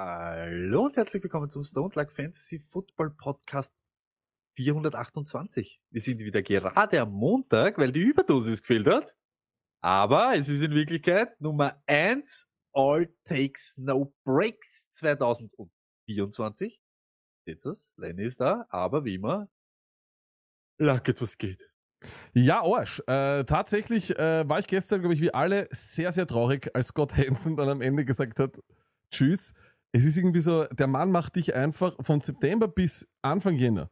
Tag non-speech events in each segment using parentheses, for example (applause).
Hallo und herzlich willkommen zum Stone Luck Fantasy Football Podcast 428. Wir sind wieder gerade am Montag, weil die Überdosis gefehlt hat. Aber es ist in Wirklichkeit Nummer 1 All Takes No Breaks 2024. Seht ihr's? Lenny ist da, aber wie immer, Luck etwas geht. Ja, Arsch. Äh, tatsächlich äh, war ich gestern, glaube ich, wie alle sehr, sehr traurig, als Scott Hansen dann am Ende gesagt hat, tschüss. Es ist irgendwie so, der Mann macht dich einfach von September bis Anfang Jänner.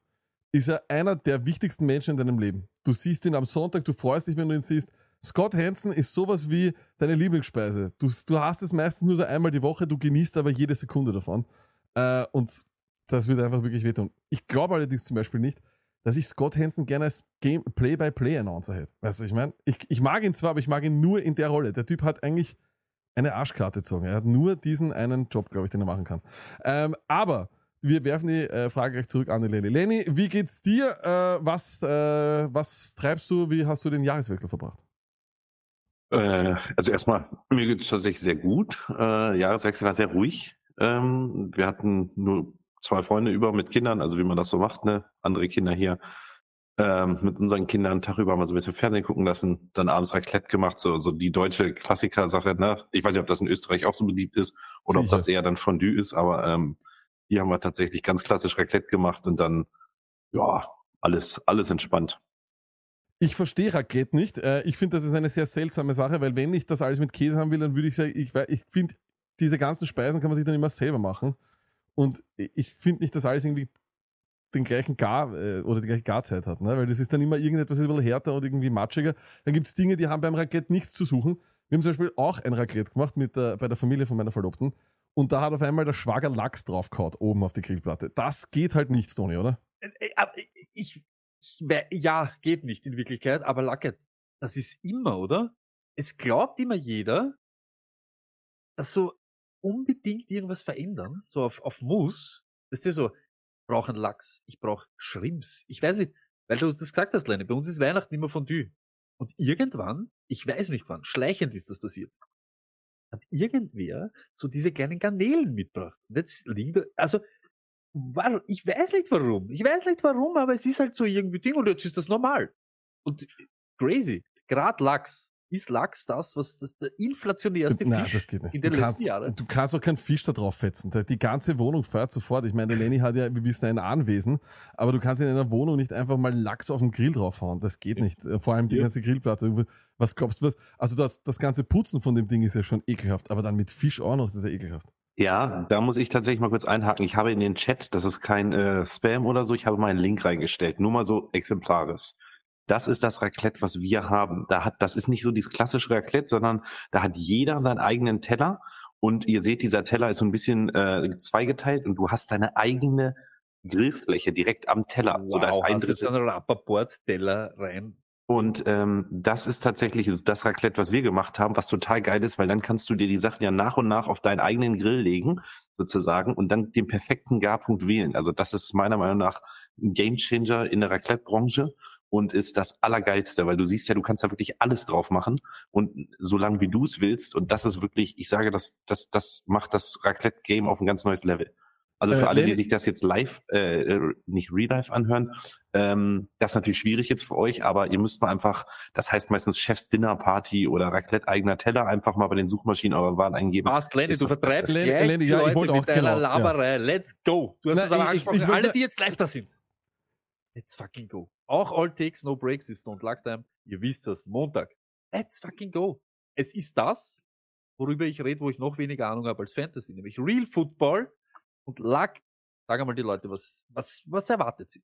Ist er einer der wichtigsten Menschen in deinem Leben. Du siehst ihn am Sonntag, du freust dich, wenn du ihn siehst. Scott Hansen ist sowas wie deine Lieblingsspeise. Du, du hast es meistens nur so einmal die Woche, du genießt aber jede Sekunde davon. Äh, und das wird einfach wirklich wehtun. Ich glaube allerdings zum Beispiel nicht, dass ich Scott Hansen gerne als Play-by-Play-Announcer hätte. Weißt du, ich meine, ich, ich mag ihn zwar, aber ich mag ihn nur in der Rolle. Der Typ hat eigentlich eine Arschkarte gezogen. Er hat nur diesen einen Job, glaube ich, den er machen kann. Ähm, aber wir werfen die äh, Frage gleich zurück an die Leni. Leni, wie geht's dir? Äh, was, äh, was treibst du? Wie hast du den Jahreswechsel verbracht? Äh, also erstmal, mir geht's tatsächlich sehr gut. Äh, Jahreswechsel war sehr ruhig. Ähm, wir hatten nur zwei Freunde über mit Kindern, also wie man das so macht, ne? Andere Kinder hier. Ähm, mit unseren Kindern einen Tag über haben wir so ein bisschen Fernsehen gucken lassen, dann abends Raclette gemacht, so, so die deutsche Klassiker-Sache, ne? Ich weiß nicht, ob das in Österreich auch so beliebt ist oder ob Sicher. das eher dann Fondue ist, aber ähm, hier haben wir tatsächlich ganz klassisch Raclette gemacht und dann, ja, alles, alles entspannt. Ich verstehe Raclette nicht. Äh, ich finde, das ist eine sehr seltsame Sache, weil wenn ich das alles mit Käse haben will, dann würde ich sagen, ich, ich finde, diese ganzen Speisen kann man sich dann immer selber machen. Und ich finde nicht, dass alles irgendwie den gleichen Gar äh, oder die gleiche Garzeit hat, ne? Weil das ist dann immer irgendetwas ein bisschen härter und irgendwie matschiger. Dann gibt's Dinge, die haben beim Raclette nichts zu suchen. Wir haben zum Beispiel auch ein Raclette gemacht mit der, bei der Familie von meiner Verlobten. Und da hat auf einmal der Schwager Lachs draufgehauen, oben auf die Grillplatte. Das geht halt nicht, Toni, oder? Äh, äh, ich, ja, geht nicht in Wirklichkeit, aber Lucket, das ist immer, oder? Es glaubt immer jeder, dass so unbedingt irgendwas verändern, so auf, auf Muss. Das ist so, brauche einen Lachs, ich brauche Shrimps. Ich weiß nicht, weil du das gesagt hast, Leine, bei uns ist Weihnachten immer Fondue. Und irgendwann, ich weiß nicht wann, schleichend ist das passiert, hat irgendwer so diese kleinen Garnelen mitgebracht. Und jetzt liegt, da- also, Warum? Ich weiß nicht warum. Ich weiß nicht warum, aber es ist halt so irgendwie Ding und jetzt ist das normal. Und crazy. Grad Lachs. Ist Lachs das, was das der inflationärste Nein, Fisch das geht nicht. in den du, kannst, letzten Jahren? du kannst auch keinen Fisch da drauf fetzen. Die ganze Wohnung fährt sofort. Ich meine, der Lenny hat ja, wir wissen, ein Anwesen, aber du kannst in einer Wohnung nicht einfach mal Lachs auf den Grill draufhauen. Das geht nicht. Vor allem die Ja. ganze Grillplatte. Was glaubst du was? Also das, das ganze Putzen von dem Ding ist ja schon ekelhaft, aber dann mit Fisch auch noch, das ist ja ekelhaft. Ja, da muss ich tatsächlich mal kurz einhaken. Ich habe in den Chat, das ist kein äh, Spam oder so, ich habe mal einen Link reingestellt, nur mal so exemplarisch. Das ist das Raclette, was wir haben. Da hat, das ist nicht so dieses klassische Raclette, sondern da hat jeder seinen eigenen Teller und ihr seht, dieser Teller ist so ein bisschen äh, zweigeteilt und du hast deine eigene Grillfläche direkt am Teller. so da ist ein hast Drittel. einen Rapperboard-Teller rein. Und ähm, das ist tatsächlich das Raclette, was wir gemacht haben, was total geil ist, weil dann kannst du dir die Sachen ja nach und nach auf deinen eigenen Grill legen, sozusagen, und dann den perfekten Garpunkt wählen. Also das ist meiner Meinung nach ein Gamechanger in der Raclette-Branche und ist das Allergeilste, weil du siehst ja, du kannst da wirklich alles drauf machen und so lange wie du es willst. Und das ist wirklich, ich sage, das, das, das macht das Raclette-Game auf ein ganz neues Level. Also für Äh, alle, die sich das jetzt live, äh, nicht real-live anhören, ähm, das ist natürlich schwierig jetzt für euch, aber ihr müsst mal einfach, das heißt meistens Chefs Dinner Party oder Raclette eigener Teller, einfach mal bei den Suchmaschinen eure Wahl eingeben. Passt, Lenny, du vertreibst. Lenny, Lenny, ja, ich wollte mit auch, deiner genau, ja. Laberei. Let's go. Du hast es aber ich- ich- angesprochen. ich wollte- Alle, die jetzt live da sind. Let's fucking go. Auch All Takes, No Breaks ist Don't Luck Time. Ihr wisst das. Montag. Let's fucking go. Es ist das, worüber ich rede, wo ich noch weniger Ahnung habe als Fantasy, nämlich Real Football und Luck. Sag einmal die Leute, was, was, was erwartet sie?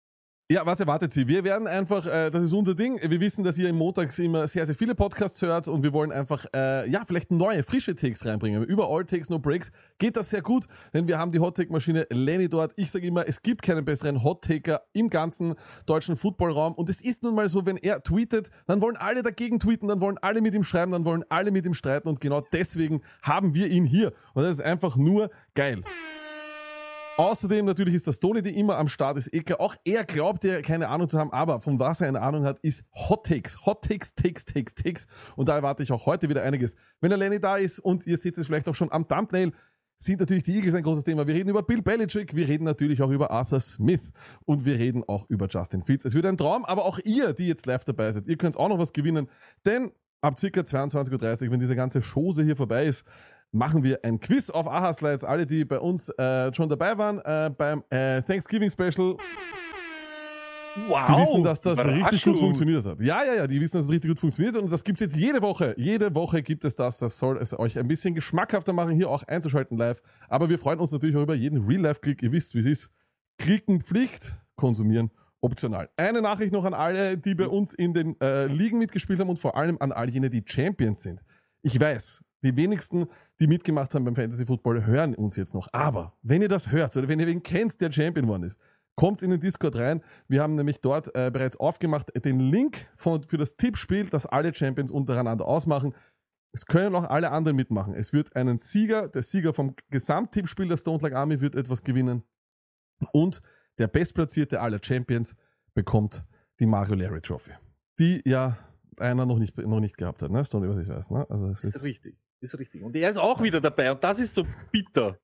Ja, was erwartet Sie? Wir werden einfach, äh, das ist unser Ding. Wir wissen, dass ihr im Montags immer sehr, sehr viele Podcasts hört und wir wollen einfach, äh, ja, vielleicht neue, frische Takes reinbringen. Über All Takes, No Breaks geht das sehr gut, denn wir haben die Hot Take Maschine Lenny dort. Ich sage immer, es gibt keinen besseren Hot Taker im ganzen deutschen Footballraum und es ist nun mal so, wenn er tweetet, dann wollen alle dagegen tweeten, dann wollen alle mit ihm schreiben, dann wollen alle mit ihm streiten und genau deswegen haben wir ihn hier. Und das ist einfach nur geil. Außerdem natürlich ist das Tony, die immer am Start ist. Eh klar. Auch er glaubt ja keine Ahnung zu haben, aber von was er eine Ahnung hat, ist Hot Takes. Hot Takes, Takes, Takes, Takes. Und da erwarte ich auch heute wieder einiges. Wenn der Lenny da ist und ihr seht es vielleicht auch schon am Thumbnail, sind natürlich die Eagles ein großes Thema. Wir reden über Bill Belichick, wir reden natürlich auch über Arthur Smith und wir reden auch über Justin Fields. Es wird ein Traum, aber auch ihr, die jetzt live dabei seid, ihr könnt auch noch was gewinnen, denn ab circa 22.30 Uhr, wenn diese ganze Chose hier vorbei ist, machen wir ein Quiz auf AHA Slides. Alle, die bei uns äh, schon dabei waren äh, beim äh, Thanksgiving Special, Wow! die wissen, dass das richtig gut funktioniert hat. Ja, ja, ja, die wissen, dass es richtig gut funktioniert und das gibt's jetzt jede Woche. Jede Woche gibt es das. Das soll es euch ein bisschen geschmackhafter machen, hier auch einzuschalten live. Aber wir freuen uns natürlich auch über jeden Real-Life-Klick. Ihr wisst, wie es ist. Klicken Pflicht, konsumieren optional. Eine Nachricht noch an alle, die bei uns in den äh, Ligen mitgespielt haben und vor allem an all jene, die Champions sind. Ich weiß, die wenigsten, die mitgemacht haben beim Fantasy Football, hören uns jetzt noch. Aber wenn ihr das hört oder wenn ihr wen kennt, der Champion geworden ist, kommt in den Discord rein. Wir haben nämlich dort äh, bereits aufgemacht den Link von, für das Tippspiel, das alle Champions untereinander ausmachen. Es können auch alle anderen mitmachen. Es wird einen Sieger, der Sieger vom Gesamttippspiel der Stone Like Army wird etwas gewinnen. Und der Bestplatzierte aller Champions bekommt die Mario Larry Trophy. Die ja einer noch nicht, noch nicht gehabt hat, ne? Stone, was ich weiß, ne? Also es Ist wird, richtig. Ist richtig. Und er ist auch wieder dabei und das ist so bitter.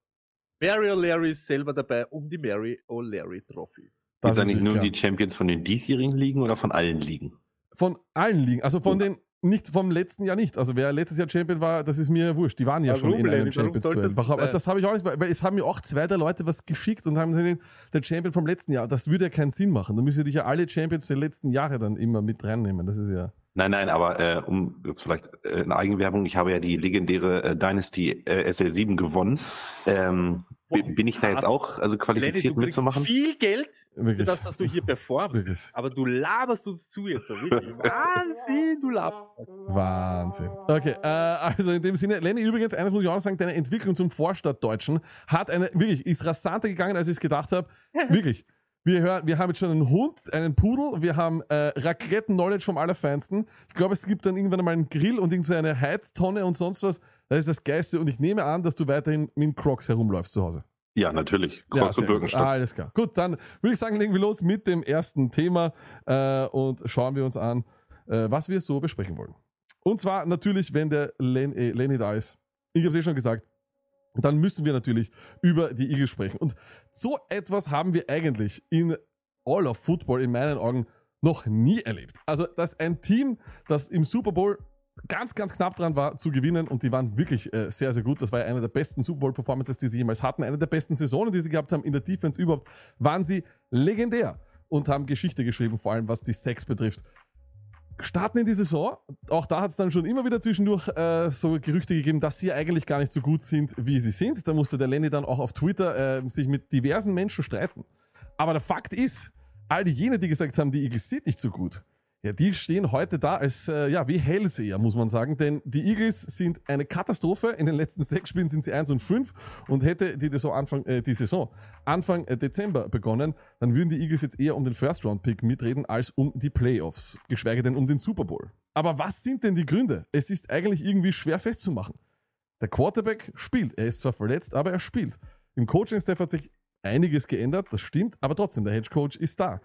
Mary O'Leary ist selber dabei um die Mary O'Leary Trophy. das ist eigentlich nur klar. die Champions von den diesjährigen Ligen oder von allen Ligen? Von allen Ligen, also von den, nicht vom letzten Jahr nicht. Also wer letztes Jahr Champion war, das ist mir wurscht. Die waren ja Warum, schon in einem Champions Duell. das? Das habe ich auch nicht, weil es haben mir auch zwei der Leute was geschickt und haben gesagt, der Champion vom letzten Jahr, das würde ja keinen Sinn machen. Da müsst ihr dich ja alle Champions der letzten Jahre dann immer mit reinnehmen. Das ist ja. Nein, nein, aber äh, um jetzt vielleicht äh, eine Eigenwerbung, ich habe ja die legendäre äh, Dynasty äh, SL7 gewonnen. Ähm, bi- bin ich da jetzt auch also Lenny, qualifiziert du kriegst mitzumachen? viel Geld für das, dass du hier performst. Aber du laberst uns zu jetzt. (laughs) Wahnsinn, du laberst. Wahnsinn. Okay, äh, also in dem Sinne, Lenny, übrigens, eines muss ich auch noch sagen, deine Entwicklung zum Vorstadtdeutschen hat eine, wirklich, ist rasanter gegangen, als ich es gedacht habe. (laughs) Wirklich. Wir hören, wir haben jetzt schon einen Hund, einen Pudel, wir haben äh, Raclette-Knowledge vom Allerfeinsten. Ich glaube, es gibt dann irgendwann einmal einen Grill und irgend so eine Heiztonne und sonst was. Das ist das Geiste und ich nehme an, dass du weiterhin mit Crocs herumläufst zu Hause. Ja, natürlich. Ja, Kreuz und. Birkenstock. Ah, alles klar. Gut, dann würde ich sagen, legen wir los mit dem ersten Thema äh, und schauen wir uns an, äh, was wir so besprechen wollen. Und zwar natürlich, wenn der Len äh, Lenny da ist. Ich habe es eh schon gesagt. Dann müssen wir natürlich über die Eagles sprechen. Und so etwas haben wir eigentlich in All of Football in meinen Augen noch nie erlebt. Also, dass ein Team, das im Super Bowl ganz, ganz knapp dran war zu gewinnen und die waren wirklich äh, sehr, sehr gut. Das war ja eine der besten Super Bowl Performances, die sie jemals hatten. Eine der besten Saisonen, die sie gehabt haben in der Defense überhaupt, waren sie legendär und haben Geschichte geschrieben, vor allem was die Sex betrifft. Starten in die Saison, auch da hat es dann schon immer wieder zwischendurch äh, so Gerüchte gegeben, dass sie eigentlich gar nicht so gut sind, wie sie sind. Da musste der Lenny dann auch auf Twitter äh, sich mit diversen Menschen streiten. Aber der Fakt ist, all jene, die gesagt haben, die Eagles sind nicht so gut, ja, die stehen heute da als, äh, ja, wie Hellseher, muss man sagen. Denn die Eagles sind eine Katastrophe. In den letzten (laughs) sechs Spielen sind sie 1 und 5 und hätte die Saison Anfang, äh, die Saison Anfang äh, Dezember begonnen, dann würden die Eagles jetzt eher um den First-Round-Pick mitreden als um die Playoffs, geschweige denn um den Super Bowl. Aber was sind denn die Gründe? Es ist eigentlich irgendwie schwer festzumachen. Der Quarterback spielt. Er ist zwar verletzt, aber er spielt. Im Coaching-Staff hat sich einiges geändert, das stimmt, aber trotzdem, der Hedge Coach ist da.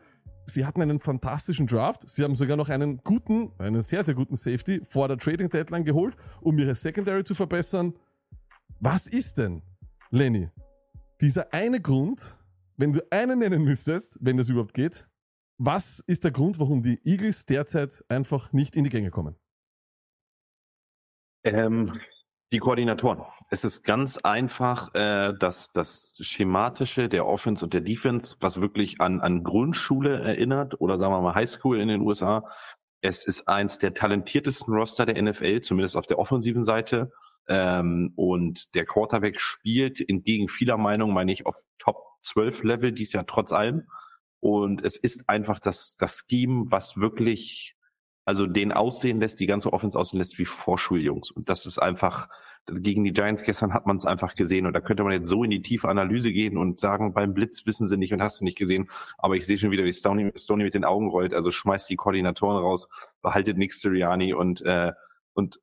Sie hatten einen fantastischen Draft. Sie haben sogar noch einen guten, einen sehr, sehr guten Safety vor der Trading Deadline geholt, um ihre Secondary zu verbessern. Was ist denn, Lenny, dieser eine Grund, wenn du einen nennen müsstest, wenn das überhaupt geht, was ist der Grund, warum die Eagles derzeit einfach nicht in die Gänge kommen? Ähm, die Koordinatoren. Es ist ganz einfach, äh, dass das Schematische der Offense und der Defense, was wirklich an, an Grundschule erinnert oder sagen wir mal Highschool in den USA. Es ist eins der talentiertesten Roster der NFL, zumindest auf der offensiven Seite. Ähm, und der Quarterback spielt entgegen vieler Meinung, meine ich, auf Top 12 Level dies Jahr trotz allem. Und es ist einfach das, das Scheme, was wirklich, also den aussehen lässt, die ganze Offense aussehen lässt wie Vorschuljungs. Und das ist einfach, gegen die Giants gestern hat man es einfach gesehen. Und da könnte man jetzt so in die tiefe Analyse gehen und sagen, beim Blitz wissen sie nicht und hast du nicht gesehen. Aber ich sehe schon wieder, wie Stoney, Stoney mit den Augen rollt. Also schmeißt die Koordinatoren raus, behaltet Nick Sirianni und, äh, und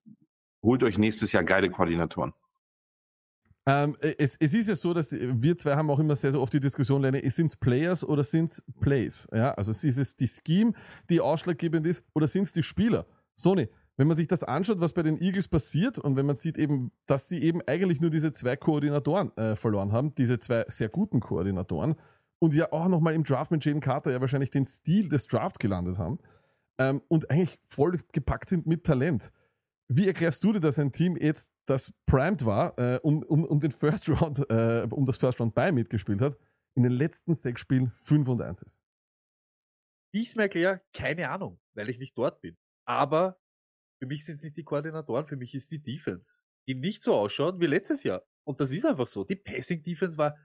holt euch nächstes Jahr geile Koordinatoren. Ähm, es, es ist ja so, dass wir zwei haben auch immer sehr, sehr oft die Diskussion, Lenny, sind es Players oder sind es Plays? Ja, also ist es die Scheme, die ausschlaggebend ist, oder sind es die Spieler? Sony, wenn man sich das anschaut, was bei den Eagles passiert und wenn man sieht eben, dass sie eben eigentlich nur diese zwei Koordinatoren äh, verloren haben, diese zwei sehr guten Koordinatoren und ja auch nochmal im Draft mit Jaden Carter ja wahrscheinlich den Stil des Drafts gelandet haben ähm, und eigentlich voll gepackt sind mit Talent. Wie erklärst du dir, dass ein Team jetzt, das primed war, äh, um, um, um den First (laughs) Round, äh, um das First Round bei mitgespielt hat, in den letzten sechs Spielen 5 und 1 ist? Wie ich es mir erkläre, keine Ahnung, weil ich nicht dort bin. Aber für mich sind es nicht die Koordinatoren, für mich ist die Defense, die nicht so ausschaut wie letztes Jahr. Und das ist einfach so. Die Passing Defense war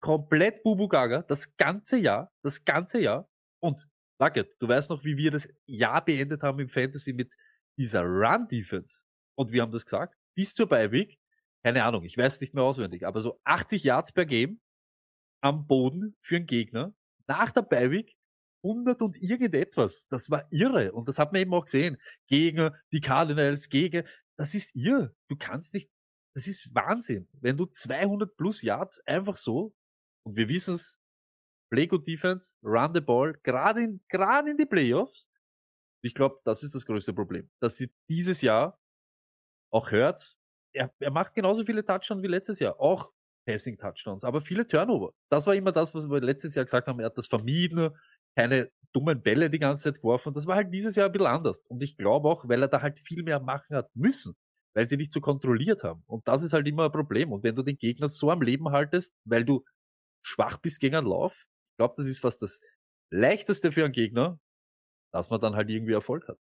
komplett Bubu Gaga, das ganze Jahr, das ganze Jahr. Und Nugget, du weißt noch, wie wir das Jahr beendet haben im Fantasy mit dieser Run-Defense, und wir haben das gesagt, bis zur Bye-Week, keine Ahnung, ich weiß nicht mehr auswendig, aber so 80 Yards per Game am Boden für einen Gegner, nach der Bye-Week 100 und irgendetwas. Das war irre. Und das hat man eben auch gesehen. Gegen die Cardinals, gegen, das ist irre. Du kannst nicht, das ist Wahnsinn. Wenn du 200 plus Yards einfach so, und wir wissen es, Play good Defense, run the ball, gerade in, gerade in die Playoffs, ich glaube, das ist das größte Problem. Dass sie dieses Jahr auch hört, er, er macht genauso viele Touchdowns wie letztes Jahr. Auch Passing Touchdowns, aber viele Turnover. Das war immer das, was wir letztes Jahr gesagt haben. Er hat das vermieden, keine dummen Bälle die ganze Zeit geworfen. Das war halt dieses Jahr ein bisschen anders. Und ich glaube auch, weil er da halt viel mehr machen hat müssen, weil sie nicht so kontrolliert haben. Und das ist halt immer ein Problem. Und wenn du den Gegner so am Leben haltest, weil du schwach bist gegen einen Lauf, ich glaube, das ist fast das leichteste für einen Gegner, dass man dann halt irgendwie Erfolg hat.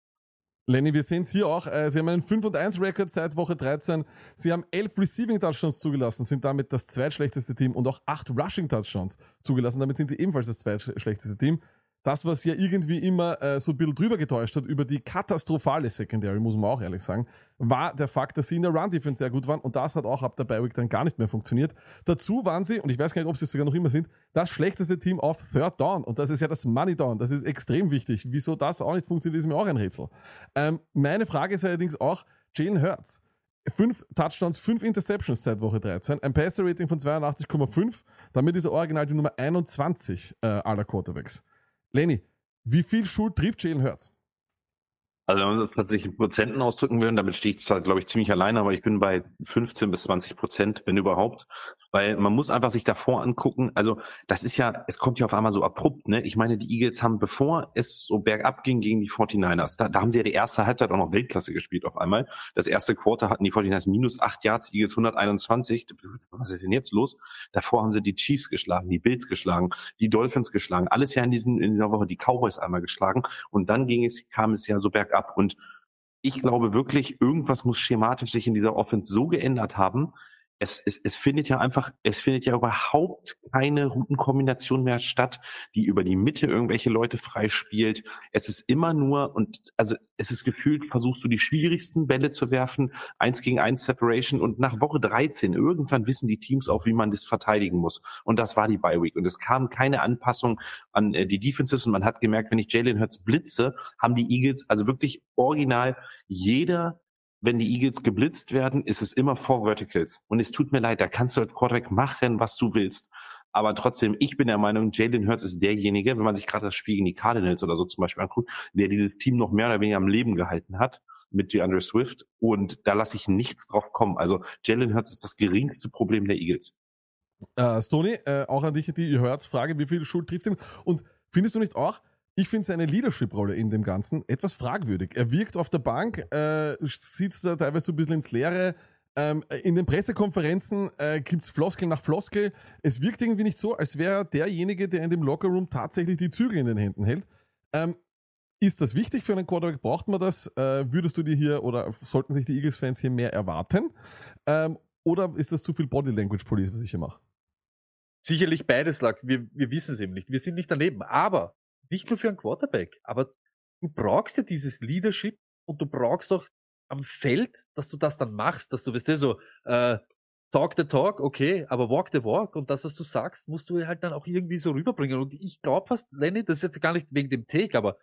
Lenny, wir sehen es hier auch. Äh, sie haben einen 5 und 1 Rekord seit Woche 13. Sie haben 11 Receiving Touchdowns zugelassen, sind damit das zweitschlechteste Team und auch 8 Rushing Touchdowns zugelassen. Damit sind sie ebenfalls das zweitschlechteste Team das, was ja irgendwie immer äh, so ein bisschen drüber getäuscht hat über die katastrophale Secondary, muss man auch ehrlich sagen, war der Fakt, dass sie in der Run-Defense sehr gut waren und das hat auch ab der Bi-Week dann gar nicht mehr funktioniert. Dazu waren sie, und ich weiß gar nicht, ob sie es sogar noch immer sind, das schlechteste Team auf Third Down und das ist ja das Money Down, das ist extrem wichtig. Wieso das auch nicht funktioniert, ist mir auch ein Rätsel. Ähm, meine Frage ist allerdings auch, Jalen Hurts, Fünf Touchdowns, fünf Interceptions seit Woche 13, ein Passer-Rating von 82,5. Damit ist er original die Nummer 21 äh, aller Quarterbacks. Lenny, wie viel Schuld trifft Jalen Hurts? Also wenn man das tatsächlich in Prozenten ausdrücken will, damit stehe ich zwar, glaube ich, ziemlich alleine, aber ich bin bei 15 bis 20 Prozent, wenn überhaupt. Weil man muss einfach sich davor angucken, also das ist ja, es kommt ja auf einmal so abrupt, ne? Ich meine, die Eagles haben, bevor es so bergab ging gegen die 49ers, da, da haben sie ja die erste Halbzeit auch noch Weltklasse gespielt auf einmal. Das erste Quarter hatten die 49ers minus 8 Yards, Eagles 121. Was ist denn jetzt los? Davor haben sie die Chiefs geschlagen, die Bills geschlagen, die Dolphins geschlagen, alles ja in, diesen, in dieser Woche die Cowboys einmal geschlagen. Und dann ging es, kam es ja so bergab. Und ich glaube wirklich, irgendwas muss schematisch sich in dieser Offense so geändert haben, es, es, es findet ja einfach, es findet ja überhaupt keine Routenkombination mehr statt, die über die Mitte irgendwelche Leute freispielt. Es ist immer nur, und also es ist gefühlt, versuchst du die schwierigsten Bälle zu werfen, eins gegen eins Separation und nach Woche 13, irgendwann wissen die Teams auch, wie man das verteidigen muss. Und das war die Bye Week. Und es kam keine Anpassung an äh, die Defenses und man hat gemerkt, wenn ich Jalen Hurts blitze, haben die Eagles also wirklich original jeder wenn die Eagles geblitzt werden, ist es immer vor Verticals. Und es tut mir leid, da kannst du als Quarterback machen, was du willst. Aber trotzdem, ich bin der Meinung, Jalen Hurts ist derjenige, wenn man sich gerade das Spiel gegen die Cardinals oder so zum Beispiel anguckt, der dieses Team noch mehr oder weniger am Leben gehalten hat mit DeAndre Swift. Und da lasse ich nichts drauf kommen. Also Jalen Hurts ist das geringste Problem der Eagles. Äh, Stoney, äh, auch an dich die Hurts-Frage, wie viel Schuld trifft ihn? Und findest du nicht auch, ich finde seine Leadership-Rolle in dem Ganzen etwas fragwürdig. Er wirkt auf der Bank, äh, sitzt da teilweise so ein bisschen ins Leere. Ähm, in den Pressekonferenzen äh, gibt's Floskel nach Floskel. Es wirkt irgendwie nicht so, als wäre er derjenige, der in dem Lockerroom tatsächlich die Zügel in den Händen hält. Ähm, ist das wichtig für einen Quarterback? Braucht man das? Äh, würdest du dir hier oder sollten sich die Eagles-Fans hier mehr erwarten? Ähm, oder ist das zu viel Body Language Police, was ich hier mache? Sicherlich beides lag, wir, wir wissen es eben nicht. Wir sind nicht daneben. Aber nicht nur für einen Quarterback, aber du brauchst ja dieses Leadership und du brauchst auch am Feld, dass du das dann machst, dass du, weißt du, so, äh, talk the talk, okay, aber walk the walk und das, was du sagst, musst du halt dann auch irgendwie so rüberbringen. Und ich glaube fast, Lenny, das ist jetzt gar nicht wegen dem Take, aber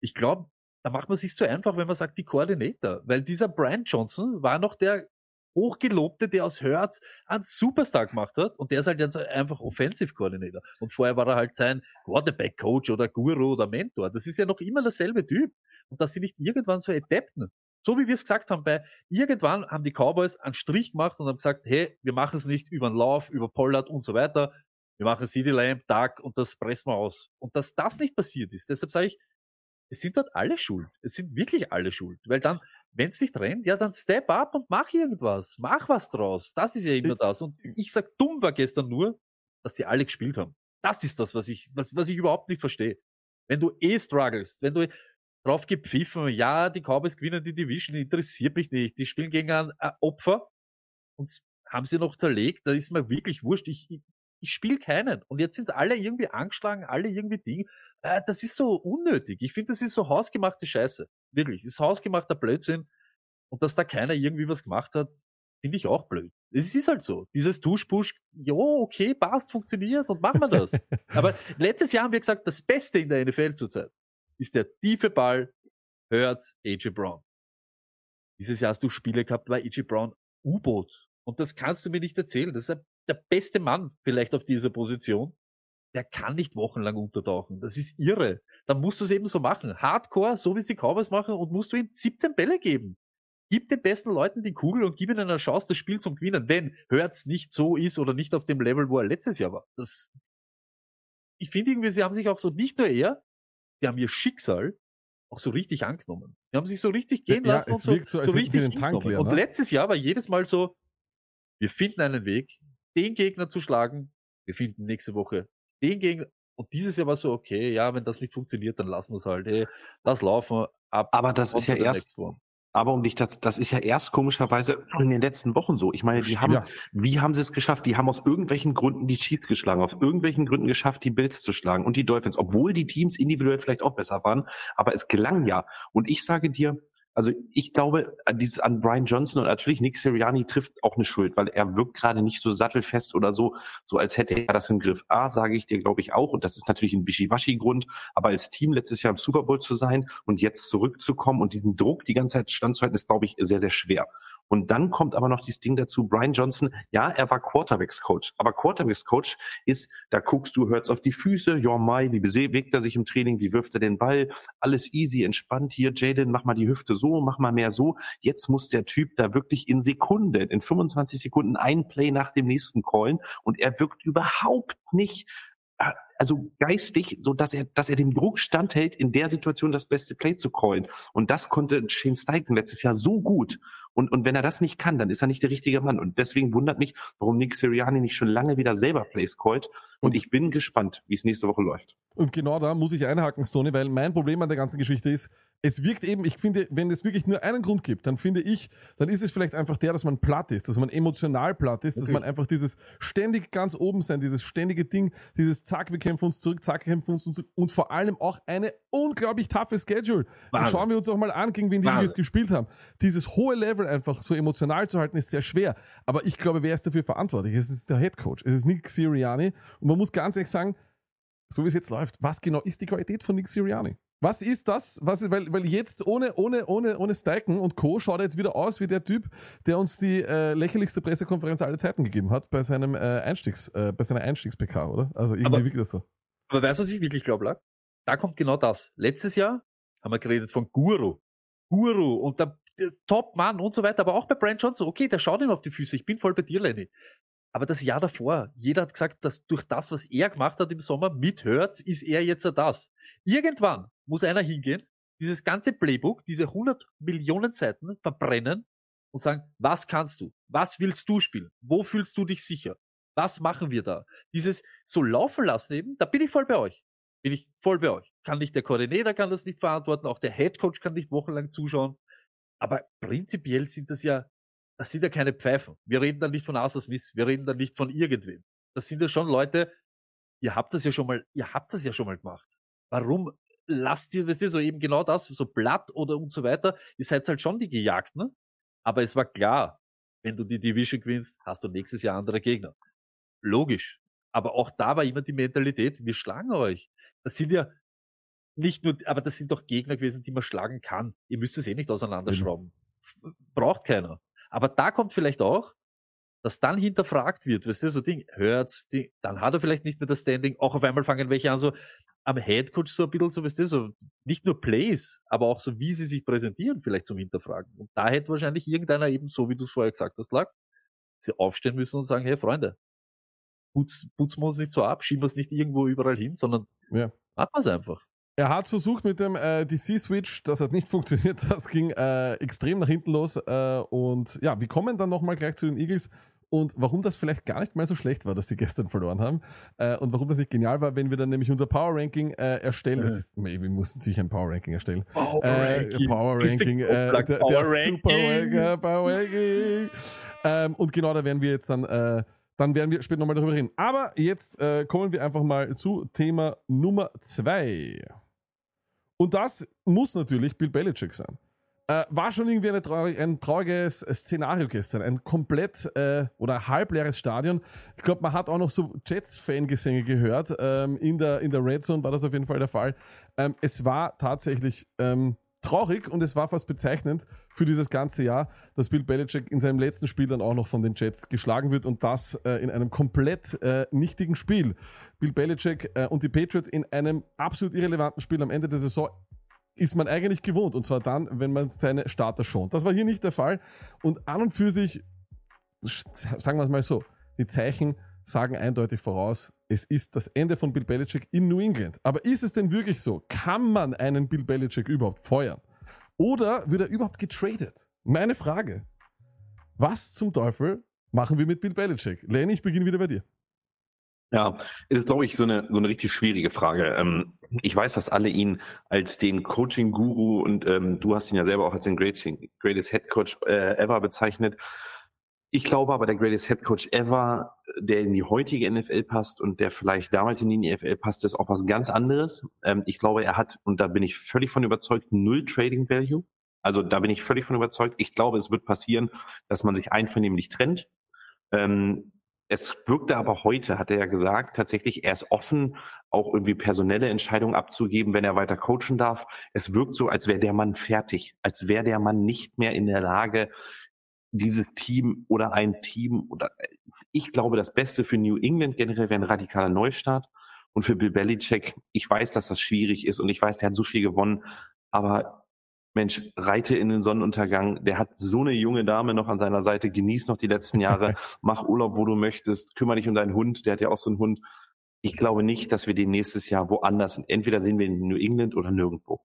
ich glaube, da macht man sich zu einfach, wenn man sagt, die Koordinator. Weil dieser Brian Johnson war noch der Hochgelobte, der aus Hurts einen Superstar gemacht hat und der ist halt jetzt einfach Offensive Coordinator. Und vorher war er halt sein Quarterback Coach oder Guru oder Mentor. Das ist ja noch immer derselbe Typ. Und dass sie nicht irgendwann so adapten. So wie wir es gesagt haben, bei irgendwann haben die Cowboys einen Strich gemacht und haben gesagt, hey, wir machen es nicht über den Lauf, über Pollard und so weiter. Wir machen CD Lamb, Tag und das pressen wir aus. Und dass das nicht passiert ist, deshalb sage ich, es sind dort alle schuld. Es sind wirklich alle schuld. Weil dann wenn es nicht rennt, ja, dann step up und mach irgendwas. Mach was draus. Das ist ja immer das. Und ich sag, dumm war gestern nur, dass sie alle gespielt haben. Das ist das, was ich, was, was ich überhaupt nicht verstehe. Wenn du eh struggles, wenn du drauf gepfiffen, ja, die Cowboys gewinnen die Division, interessiert mich nicht. Die spielen gegen ein, ein Opfer und haben sie noch zerlegt, da ist mir wirklich wurscht. Ich, ich, ich spiele keinen. Und jetzt sind alle irgendwie angeschlagen, alle irgendwie Ding. Äh, das ist so unnötig. Ich finde, das ist so hausgemachte Scheiße. Wirklich. Das ist hausgemachter Blödsinn. Und dass da keiner irgendwie was gemacht hat, finde ich auch blöd. Es ist halt so. Dieses Tusch-Push, jo, okay, passt, funktioniert und machen wir das. (laughs) Aber letztes Jahr haben wir gesagt, das Beste in der NFL zurzeit ist der tiefe Ball, Hurts, AJ Brown. Dieses Jahr hast du Spiele gehabt, war AJ Brown U-Boot. Und das kannst du mir nicht erzählen. Das ist der beste Mann vielleicht auf dieser Position. Der kann nicht wochenlang untertauchen. Das ist irre. Dann musst du es eben so machen. Hardcore, so wie es die Cowboys machen, und musst du ihm 17 Bälle geben. Gib den besten Leuten die Kugel und gib ihnen eine Chance, das Spiel zum Gewinnen, wenn Hurts nicht so ist oder nicht auf dem Level, wo er letztes Jahr war. Das, ich finde irgendwie, sie haben sich auch so nicht nur er, sie haben ihr Schicksal auch so richtig angenommen. Sie haben sich so richtig gehen Ja, lassen und so, so, so richtig leer, Und ne? letztes Jahr war jedes Mal so, wir finden einen Weg, den Gegner zu schlagen, wir finden nächste Woche den Gegner. Und dieses Jahr war so, okay, ja, wenn das nicht funktioniert, dann lassen wir es halt, hey, lass laufen, ab. Aber das ist ja erst-. Aber um dich das, das ist ja erst komischerweise in den letzten Wochen so. Ich meine, die haben, Ja. wie haben sie es geschafft? Die haben aus irgendwelchen Gründen die Chiefs geschlagen, aus irgendwelchen Gründen geschafft, die Bills zu schlagen und die Dolphins, obwohl die Teams individuell vielleicht auch besser waren. Aber es gelang ja. Und ich sage dir, also ich glaube, dieses an Brian Johnson und natürlich Nick Sirianni trifft auch eine Schuld, weil er wirkt gerade nicht so sattelfest oder so, so als hätte er das im Griff. A, sage ich dir, glaube ich auch, und das ist natürlich ein Wischiwaschi-Grund, aber als Team letztes Jahr im Super Bowl zu sein und jetzt zurückzukommen und diesen Druck die ganze Zeit standzuhalten, ist, glaube ich, sehr, sehr schwer. Und dann kommt aber noch dieses Ding dazu, Brian Johnson, ja, er war Quarterbacks-Coach, aber Quarterbacks-Coach ist, da guckst du, hörst auf die Füße, ja, Mai, wie bewegt er sich im Training, wie wirft er den Ball, alles easy, entspannt hier, Jaden, mach mal die Hüfte so, mach mal mehr so. Jetzt muss der Typ da wirklich in Sekunden, in 25 Sekunden ein Play nach dem nächsten callen und er wirkt überhaupt nicht äh, also geistig, so dass er, dass er dem Druck standhält, in der Situation das beste Play zu callen. Und das konnte Shane Steichen letztes Jahr so gut. Und, und wenn er das nicht kann, dann ist er nicht der richtige Mann. Und deswegen wundert mich, warum Nick Sirianni nicht schon lange wieder selber Plays callt. Und ich bin gespannt, wie es nächste Woche läuft. Und genau da muss ich einhaken, Stoney, weil mein Problem an der ganzen Geschichte ist, es wirkt eben, ich finde, wenn es wirklich nur einen Grund gibt, dann finde ich, dann ist es vielleicht einfach der, dass man platt ist, dass man emotional platt ist, dass man einfach dieses ständig ganz oben sein, dieses ständige Ding, dieses Zack, wir kämpfen uns zurück, Zack, wir kämpfen uns zurück und vor allem auch eine unglaublich toughe Schedule. Dann Wahnsinn. schauen wir uns auch mal an, gegen wen die. Eagles gespielt haben. Dieses hohe Level einfach so emotional zu halten, ist sehr schwer. Aber ich glaube, wer ist dafür verantwortlich? Es ist der Head Coach. Es ist Nick Sirianni. Und man muss ganz ehrlich sagen, so wie es jetzt läuft, was genau ist die Qualität von Nick Sirianni? Was ist das? Was weil, weil jetzt ohne, ohne, ohne, ohne Steichen und Co. schaut er jetzt wieder aus wie der Typ, der uns die äh, lächerlichste Pressekonferenz aller Zeiten gegeben hat bei seinem äh, Einstiegs, äh, bei seiner Einstiegs-PK, oder? Also irgendwie Aber- wirkt das so. Aber weißt du, was ich wirklich glaube, Lack? Da kommt genau das. Letztes Jahr haben wir geredet von Guru. Guru und der, der Top-Mann und so weiter. Aber auch bei Brian Johnson. Okay, der schaut ihm auf die Füße. Ich bin voll bei dir, Lenny. Aber das Jahr davor, jeder hat gesagt, dass durch das, was er gemacht hat im Sommer mit Hurts, ist er jetzt das. Irgendwann muss einer hingehen, dieses ganze Playbook, diese 100 Millionen Seiten verbrennen und sagen, was kannst du? Was willst du spielen? Wo fühlst du dich sicher? Was machen wir da? Dieses so laufen lassen eben, da bin ich voll bei euch. Bin ich voll bei euch. Kann nicht der Koordinator kann das nicht verantworten, auch der Headcoach kann nicht wochenlang zuschauen. Aber prinzipiell sind das ja, das sind ja keine Pfeifen. Wir reden da nicht von Arthur Smith, wir reden da nicht von irgendwem. Das sind ja schon Leute, ihr habt das ja schon mal, ihr habt das ja schon mal gemacht. Warum lasst ihr, weißt du, so eben genau das, so Blatt oder und so weiter, ihr seid halt schon die Gejagten, ne? aber es war klar, wenn du die Division gewinnst, hast du nächstes Jahr andere Gegner. Logisch. Aber auch da war immer die Mentalität, wir schlagen euch. Das sind ja nicht nur, aber das sind doch Gegner gewesen, die man schlagen kann. Ihr müsst es eh nicht auseinanderschrauben. Braucht keiner. Aber da kommt vielleicht auch, dass dann hinterfragt wird, weißt du, so Ding, hört's, die, dann hat er vielleicht nicht mehr das Standing, auch auf einmal fangen welche an, so am Headcoach so ein bisschen so, weißt du, so nicht nur Plays, aber auch so, wie sie sich präsentieren, vielleicht zum Hinterfragen. Und da hätte wahrscheinlich irgendeiner eben, so wie du es vorher gesagt hast, lag, sie aufstehen müssen und sagen, hey Freunde, putz, putzen wir uns nicht so ab, schieben wir es nicht irgendwo überall hin, sondern Ja. machen wir es einfach. Er hat versucht mit dem äh, DC-Switch, das hat nicht (laughs) funktioniert, das ging äh, extrem nach hinten los. Äh, und ja, wir kommen dann nochmal gleich zu den Eagles und warum das vielleicht gar nicht mal so schlecht war, dass die gestern verloren haben. Äh, und warum das nicht genial war, wenn wir dann nämlich unser Power Ranking äh, erstellen. Das ist, nee, wir mussten natürlich ein Power Ranking erstellen. Power Äh, Power Ranking, äh, der, der Power Super Ranking. Ranking, Power Ranking. Ähm, und genau da werden wir jetzt dann, äh, dann werden wir später nochmal darüber reden. Aber jetzt äh, kommen wir einfach mal zu Thema Nummer zwei. Und das muss natürlich Bill Belichick sein. Äh, war schon irgendwie traurig, ein trauriges Szenario gestern. Ein komplett äh, oder halbleeres Stadion. Ich glaube, man hat auch noch so Jets-Fangesänge gehört. Ähm, in, der, in der Red Zone war das auf jeden Fall der Fall. Ähm, es war tatsächlich ähm, traurig und es war fast bezeichnend für dieses ganze Jahr, dass Bill Belichick in seinem letzten Spiel dann auch noch von den Jets geschlagen wird und das äh, in einem komplett äh, nichtigen Spiel. Bill Belichick äh, und die Patriots in einem absolut irrelevanten Spiel am Ende der Saison ist man eigentlich gewohnt. Und zwar dann, wenn man seine Starter schont. Das war hier nicht der Fall. Und an und für sich, sagen wir es mal so, die Zeichen sagen eindeutig voraus, es ist das Ende von Bill Belichick in New England. Aber ist es denn wirklich so? Kann man einen Bill Belichick überhaupt feuern? Oder wird er überhaupt getradet? Meine Frage. Was zum Teufel machen wir mit Bill Belichick? Lenny, ich beginne wieder bei dir. Ja, es ist, glaube ich, so eine, so eine richtig schwierige Frage. Ähm, ich weiß, dass alle ihn als den Coaching-Guru und ähm, du hast ihn ja selber auch als den greatest, Head Coach äh, ever bezeichnet. Ich glaube aber, der greatest Head Coach ever, der in die heutige NFL passt und der vielleicht damals in die NFL passt, ist auch was ganz anderes. Ähm, ich glaube, er hat, und da bin ich völlig von überzeugt, null Trading Value. Also da bin ich völlig von überzeugt. Ich glaube, es wird passieren, dass man sich einvernehmlich trennt. Ähm, es wirkte aber heute, hat er ja gesagt, tatsächlich, er ist offen, auch irgendwie personelle Entscheidungen abzugeben, wenn er weiter coachen darf. Es wirkt so, als wäre der Mann fertig, als wäre der Mann nicht mehr in der Lage, dieses Team oder ein Team oder ich glaube, das Beste für New England generell wäre ein radikaler Neustart. Und für Bill Belichick, ich weiß, dass das schwierig ist und ich weiß, der hat so viel gewonnen, aber Mensch, reite in den Sonnenuntergang. Der hat so eine junge Dame noch an seiner Seite. Genieß noch die letzten Jahre. (laughs) Mach Urlaub, wo du möchtest. Kümmere dich um deinen Hund. Der hat ja auch so einen Hund. Ich glaube nicht, dass wir den nächstes Jahr woanders sind. Entweder sehen wir ihn in New England oder nirgendwo.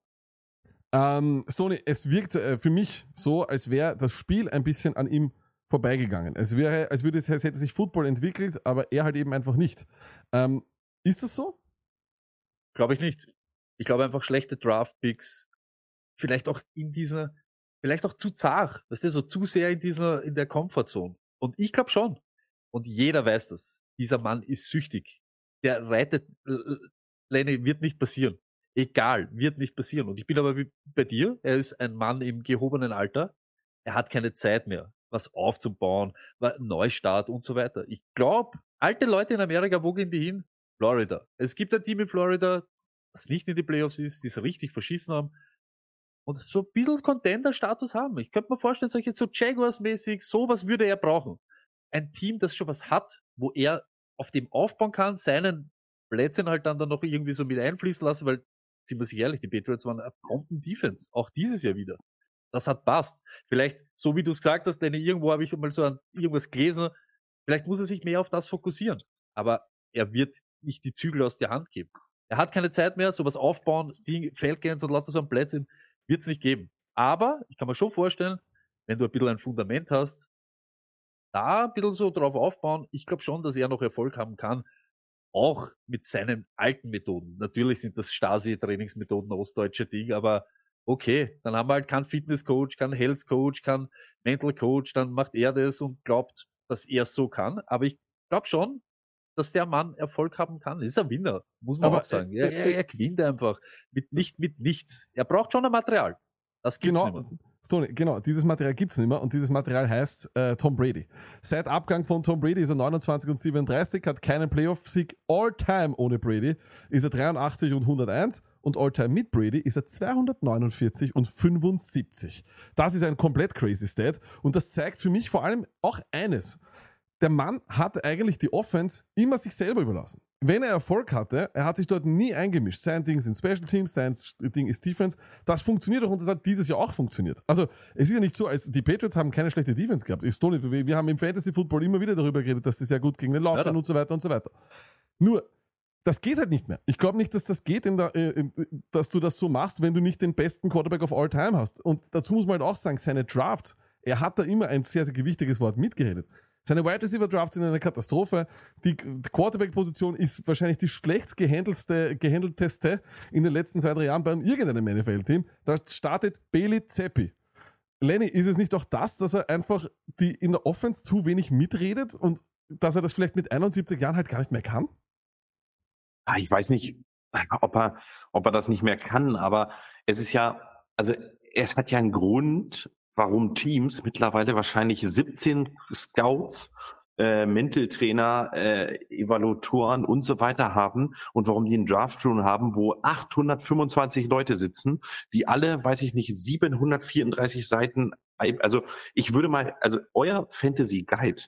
Ähm, Sony, es wirkt äh, für mich so, als wäre das Spiel ein bisschen an ihm vorbeigegangen. Es wäre, als würde es, als hätte sich Football entwickelt, aber er halt eben einfach nicht. Ähm, ist das so? Glaube ich nicht. Ich glaube einfach schlechte Draft-Picks. Vielleicht auch in dieser, vielleicht auch zu zart. Weißt du, so zu sehr in dieser, in der Comfortzone. Und ich glaube schon. Und jeder weiß das. Dieser Mann ist süchtig. Der reitet, Lenny, wird nicht passieren. Egal, wird nicht passieren. Und ich bin aber bei dir. Er ist ein Mann im gehobenen Alter. Er hat keine Zeit mehr, was aufzubauen, Neustart und so weiter. Ich glaube, alte Leute in Amerika, wo gehen die hin? Florida. Es gibt ein Team in Florida, das nicht in die Playoffs ist, die es richtig verschissen haben und so ein bisschen Contender-Status haben. Ich könnte mir vorstellen, solche so Jaguars-mäßig, sowas würde er brauchen. Ein Team, das schon was hat, wo er auf dem aufbauen kann, seinen Plätzchen halt dann, dann noch irgendwie so mit einfließen lassen, weil, sind wir sich ehrlich, die Patriots waren eine Bomben-Defense. Auch dieses Jahr wieder. Das hat passt. Vielleicht, so wie du es gesagt hast, denn irgendwo habe ich mal so an irgendwas gelesen, vielleicht muss er sich mehr auf das fokussieren. Aber er wird nicht die Zügel aus der Hand geben. Er hat keine Zeit mehr, sowas aufbauen, die Feldgains und lauter so ein Plätzchen wird es nicht geben. Aber ich kann mir schon vorstellen, wenn du ein bisschen ein Fundament hast, da ein bisschen so drauf aufbauen, ich glaube schon, dass er noch Erfolg haben kann. Auch mit seinen alten Methoden. Natürlich sind das Stasi-Trainingsmethoden, ostdeutsche Ding, aber okay, dann haben wir halt keinen Fitness-Coach, keinen Health-Coach, keinen Mental-Coach, dann macht er das und glaubt, dass er es so kann. Aber ich glaube schon, dass der Mann Erfolg haben kann. Ist ein Winner, muss man Aber, auch sagen. äh, Er, äh, er, er gewinnt einfach mit nicht mit nichts. Er braucht schon ein Material. Das gibt's Genau, nicht Stoney, genau, dieses Material gibt's nicht mehr und dieses Material heißt äh, Tom Brady. Seit Abgang von Tom Brady ist er 29 und 37, hat keinen Playoff-Sieg all-time ohne Brady, ist er 83 und 101 und all-time mit Brady ist er 249 und 75. Das ist ein komplett crazy Stat und das zeigt für mich vor allem auch eines. Der Mann hat eigentlich die Offense immer sich selber überlassen. Wenn er Erfolg hatte, er hat sich dort nie eingemischt. Sein Ding sind Special Teams, sein Ding ist Defense. Das funktioniert doch und das hat dieses Jahr auch funktioniert. Also es ist ja nicht so, als die Patriots haben keine schlechte Defense gehabt. Ich Tony, wir haben im Fantasy Football immer wieder darüber geredet, dass sie sehr gut gegen den Lauf Ja, sind und so weiter und so weiter. Nur das geht halt nicht mehr. Ich glaube nicht, dass das geht, der, äh, dass du das so machst, wenn du nicht den besten Quarterback of all time hast. Und dazu muss man halt auch sagen, seine Drafts, er hat da immer ein sehr, sehr gewichtiges Wort mitgeredet. Seine Wide Receiver Drafts sind eine Katastrophe. Die Quarterback-Position ist wahrscheinlich die schlecht gehandelste, gehandelteste in den letzten zwei, drei Jahren bei irgendeinem NFL-Team. Da startet Bailey Zappi. Lenny, ist es nicht auch das, dass er einfach die in der Offense zu wenig mitredet und dass er das vielleicht mit 71 Jahren halt gar nicht mehr kann? Ah, ich weiß nicht, (laughs) ob er, ob er das nicht mehr kann, aber es ist ja, also es hat ja einen Grund, warum Teams mittlerweile wahrscheinlich 17 Scouts, äh, Mental-Trainer, äh, Evaluatoren und so weiter haben und warum die einen Draft-Room haben, wo 825 Leute sitzen, die alle, weiß ich nicht, 734 Seiten, also ich würde mal, also euer Fantasy Guide,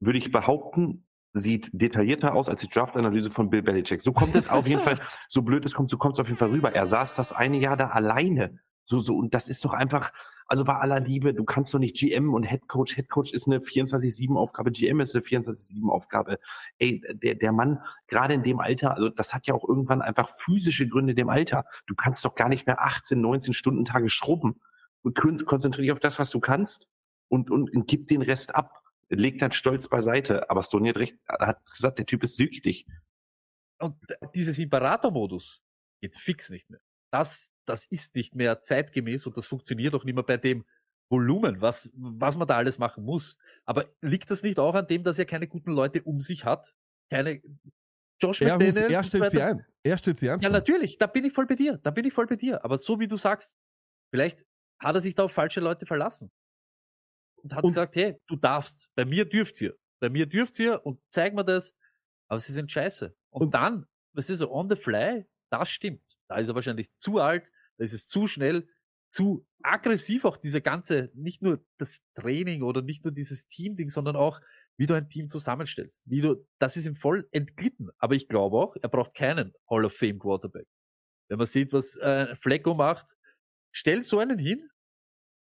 würde ich behaupten, sieht detaillierter aus als die Draft-Analyse von Bill Belichick. So kommt es auf jeden Fall, (laughs) so blöd es kommt, so kommt es auf jeden Fall rüber. Er saß das eine Jahr da alleine. So, so, und das ist doch einfach, also bei aller Liebe, du kannst doch nicht GM und Head Coach, Head Coach ist eine 24-7-Aufgabe, GM ist eine 24-7-Aufgabe. Ey, der, der Mann, gerade in dem Alter, also das hat ja auch irgendwann einfach physische Gründe dem Alter. Du kannst doch gar nicht mehr 18, 19 Stunden Tage schrubben. Und kon- konzentrier dich auf das, was du kannst und, und, und gib den Rest ab. Leg dann stolz beiseite. Aber Stone hat recht, hat gesagt, der Typ ist süchtig. Und dieses Imperator-Modus geht fix nicht mehr. Das, das ist nicht mehr zeitgemäß und das funktioniert auch nicht mehr bei dem Volumen, was, was man da alles machen muss. Aber liegt das nicht auch an dem, dass er keine guten Leute um sich hat? Keine Josh Er, muss, er stellt sie ein. Er stellt sie ein. Ja, natürlich, da bin ich voll bei dir, da bin ich voll bei dir. Aber so wie du sagst, vielleicht hat er sich da auf falsche Leute verlassen. Und hat Und- gesagt, hey, du darfst, bei mir dürft ihr, bei mir dürft ihr und zeig mir das, aber sie sind scheiße. Und, Und- dann, was ist so, on the fly, das stimmt. Da ist er wahrscheinlich zu alt, da ist es zu schnell, zu aggressiv auch diese ganze, nicht nur das Training oder nicht nur dieses Team-Ding, sondern auch, wie du ein Team zusammenstellst. Wie du, das ist ihm voll entglitten. Aber ich glaube auch, er braucht keinen Hall of Fame Quarterback. Wenn man sieht, was äh, Flecko macht, stell so einen hin,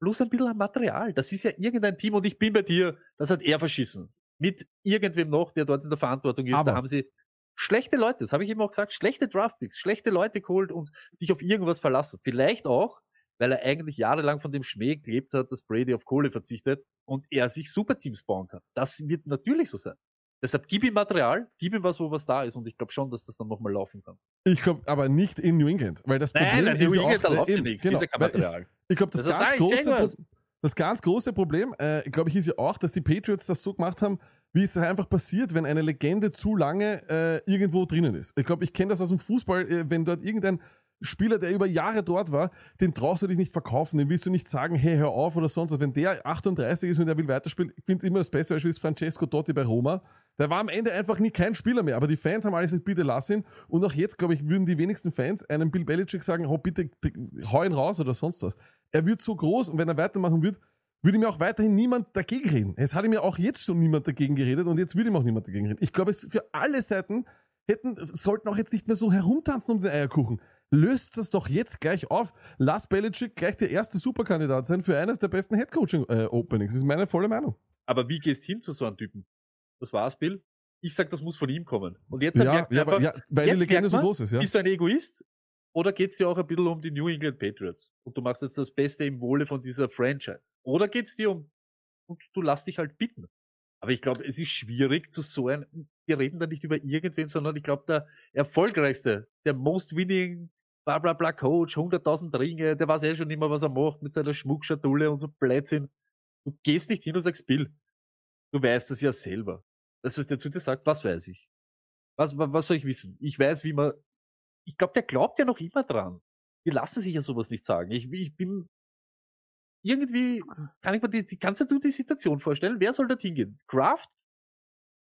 bloß ein bisschen an Material. Das ist ja irgendein Team und ich bin bei dir, das hat er verschissen. Mit irgendwem noch, der dort in der Verantwortung ist. Aber- da haben sie schlechte Leute, das habe ich eben auch gesagt, schlechte Draftpicks, schlechte Leute geholt und dich auf irgendwas verlassen. Vielleicht auch, weil er eigentlich jahrelang von dem Schmäh gelebt hat, dass Brady auf Kohle verzichtet und er sich Superteams bauen kann. Das wird natürlich so sein. Deshalb gib ihm Material, gib ihm was, wo was da ist und ich glaube schon, dass das dann nochmal laufen kann. Ich glaube aber nicht in New England, weil das Problem Nein, nein, ist New ja England, da auch, läuft ja eben, nichts, genau, ist ja kein weil ich- Material. Ich glaube, das, Deshalb ganz große, das ganz große Problem, äh, glaube ich, ist ja auch, dass die Patriots das so gemacht haben, wie es einfach passiert, wenn eine Legende zu lange äh, irgendwo drinnen ist. Ich glaube, ich kenne das aus dem Fußball, äh, wenn dort irgendein Spieler, der über Jahre dort war, den traust du dich nicht verkaufen, den willst du nicht sagen, hey, hör auf oder sonst was. Wenn der 38 ist und der will weiterspielen, ich finde immer das beste Beispiel ist Francesco Totti bei Roma. Der war am Ende einfach nie kein Spieler mehr, aber die Fans haben alle gesagt, bitte lass ihn. Und auch jetzt, glaube ich, würden die wenigsten Fans einem Bill Belichick sagen, oh, bitte hau ihn raus oder sonst was. Er wird so groß und wenn er weitermachen wird, würde mir auch weiterhin niemand dagegen reden. Es hat mir auch jetzt schon niemand dagegen geredet und jetzt würde ihm auch niemand dagegen reden. Ich glaube, es für alle Seiten hätten, sollten auch jetzt nicht mehr so herumtanzen um den Eierkuchen. Löst das doch jetzt gleich auf. Lass Belichick gleich der erste Superkandidat sein für eines der besten Headcoaching-Openings. das ist meine volle Meinung. Aber wie gehst hin zu so einem Typen? Das war's, Bill. Ich sag, das muss von ihm kommen. Und jetzt Ja, ja, einfach, ja, weil die Legende merkt so man, groß ist, ja. bist du ein Egoist? Oder geht's dir auch ein bisschen um die New England Patriots? Und du machst jetzt das Beste im Wohle von dieser Franchise? Oder geht's dir um, und du lass dich halt bitten? Aber ich glaube, es ist schwierig zu so ein, wir reden da nicht über irgendwen, sondern ich glaube, der erfolgreichste, der most winning, bla bla bla Coach, 100.000 Ringe, der weiß eh schon immer, was er macht mit seiner Schmuckschatulle und so Blödsinn. Du gehst nicht hin und sagst, Bill, du weißt das ja selber. Das, was der zu dir sagt, was weiß ich? Was, wa- was soll ich wissen? Ich weiß, wie man, ich glaube, der glaubt ja noch immer dran. Die lassen sich ja sowas nicht sagen. Ich, ich bin, irgendwie, kann ich mir die, die, du die Situation vorstellen? Wer soll dort hingehen? Kraft?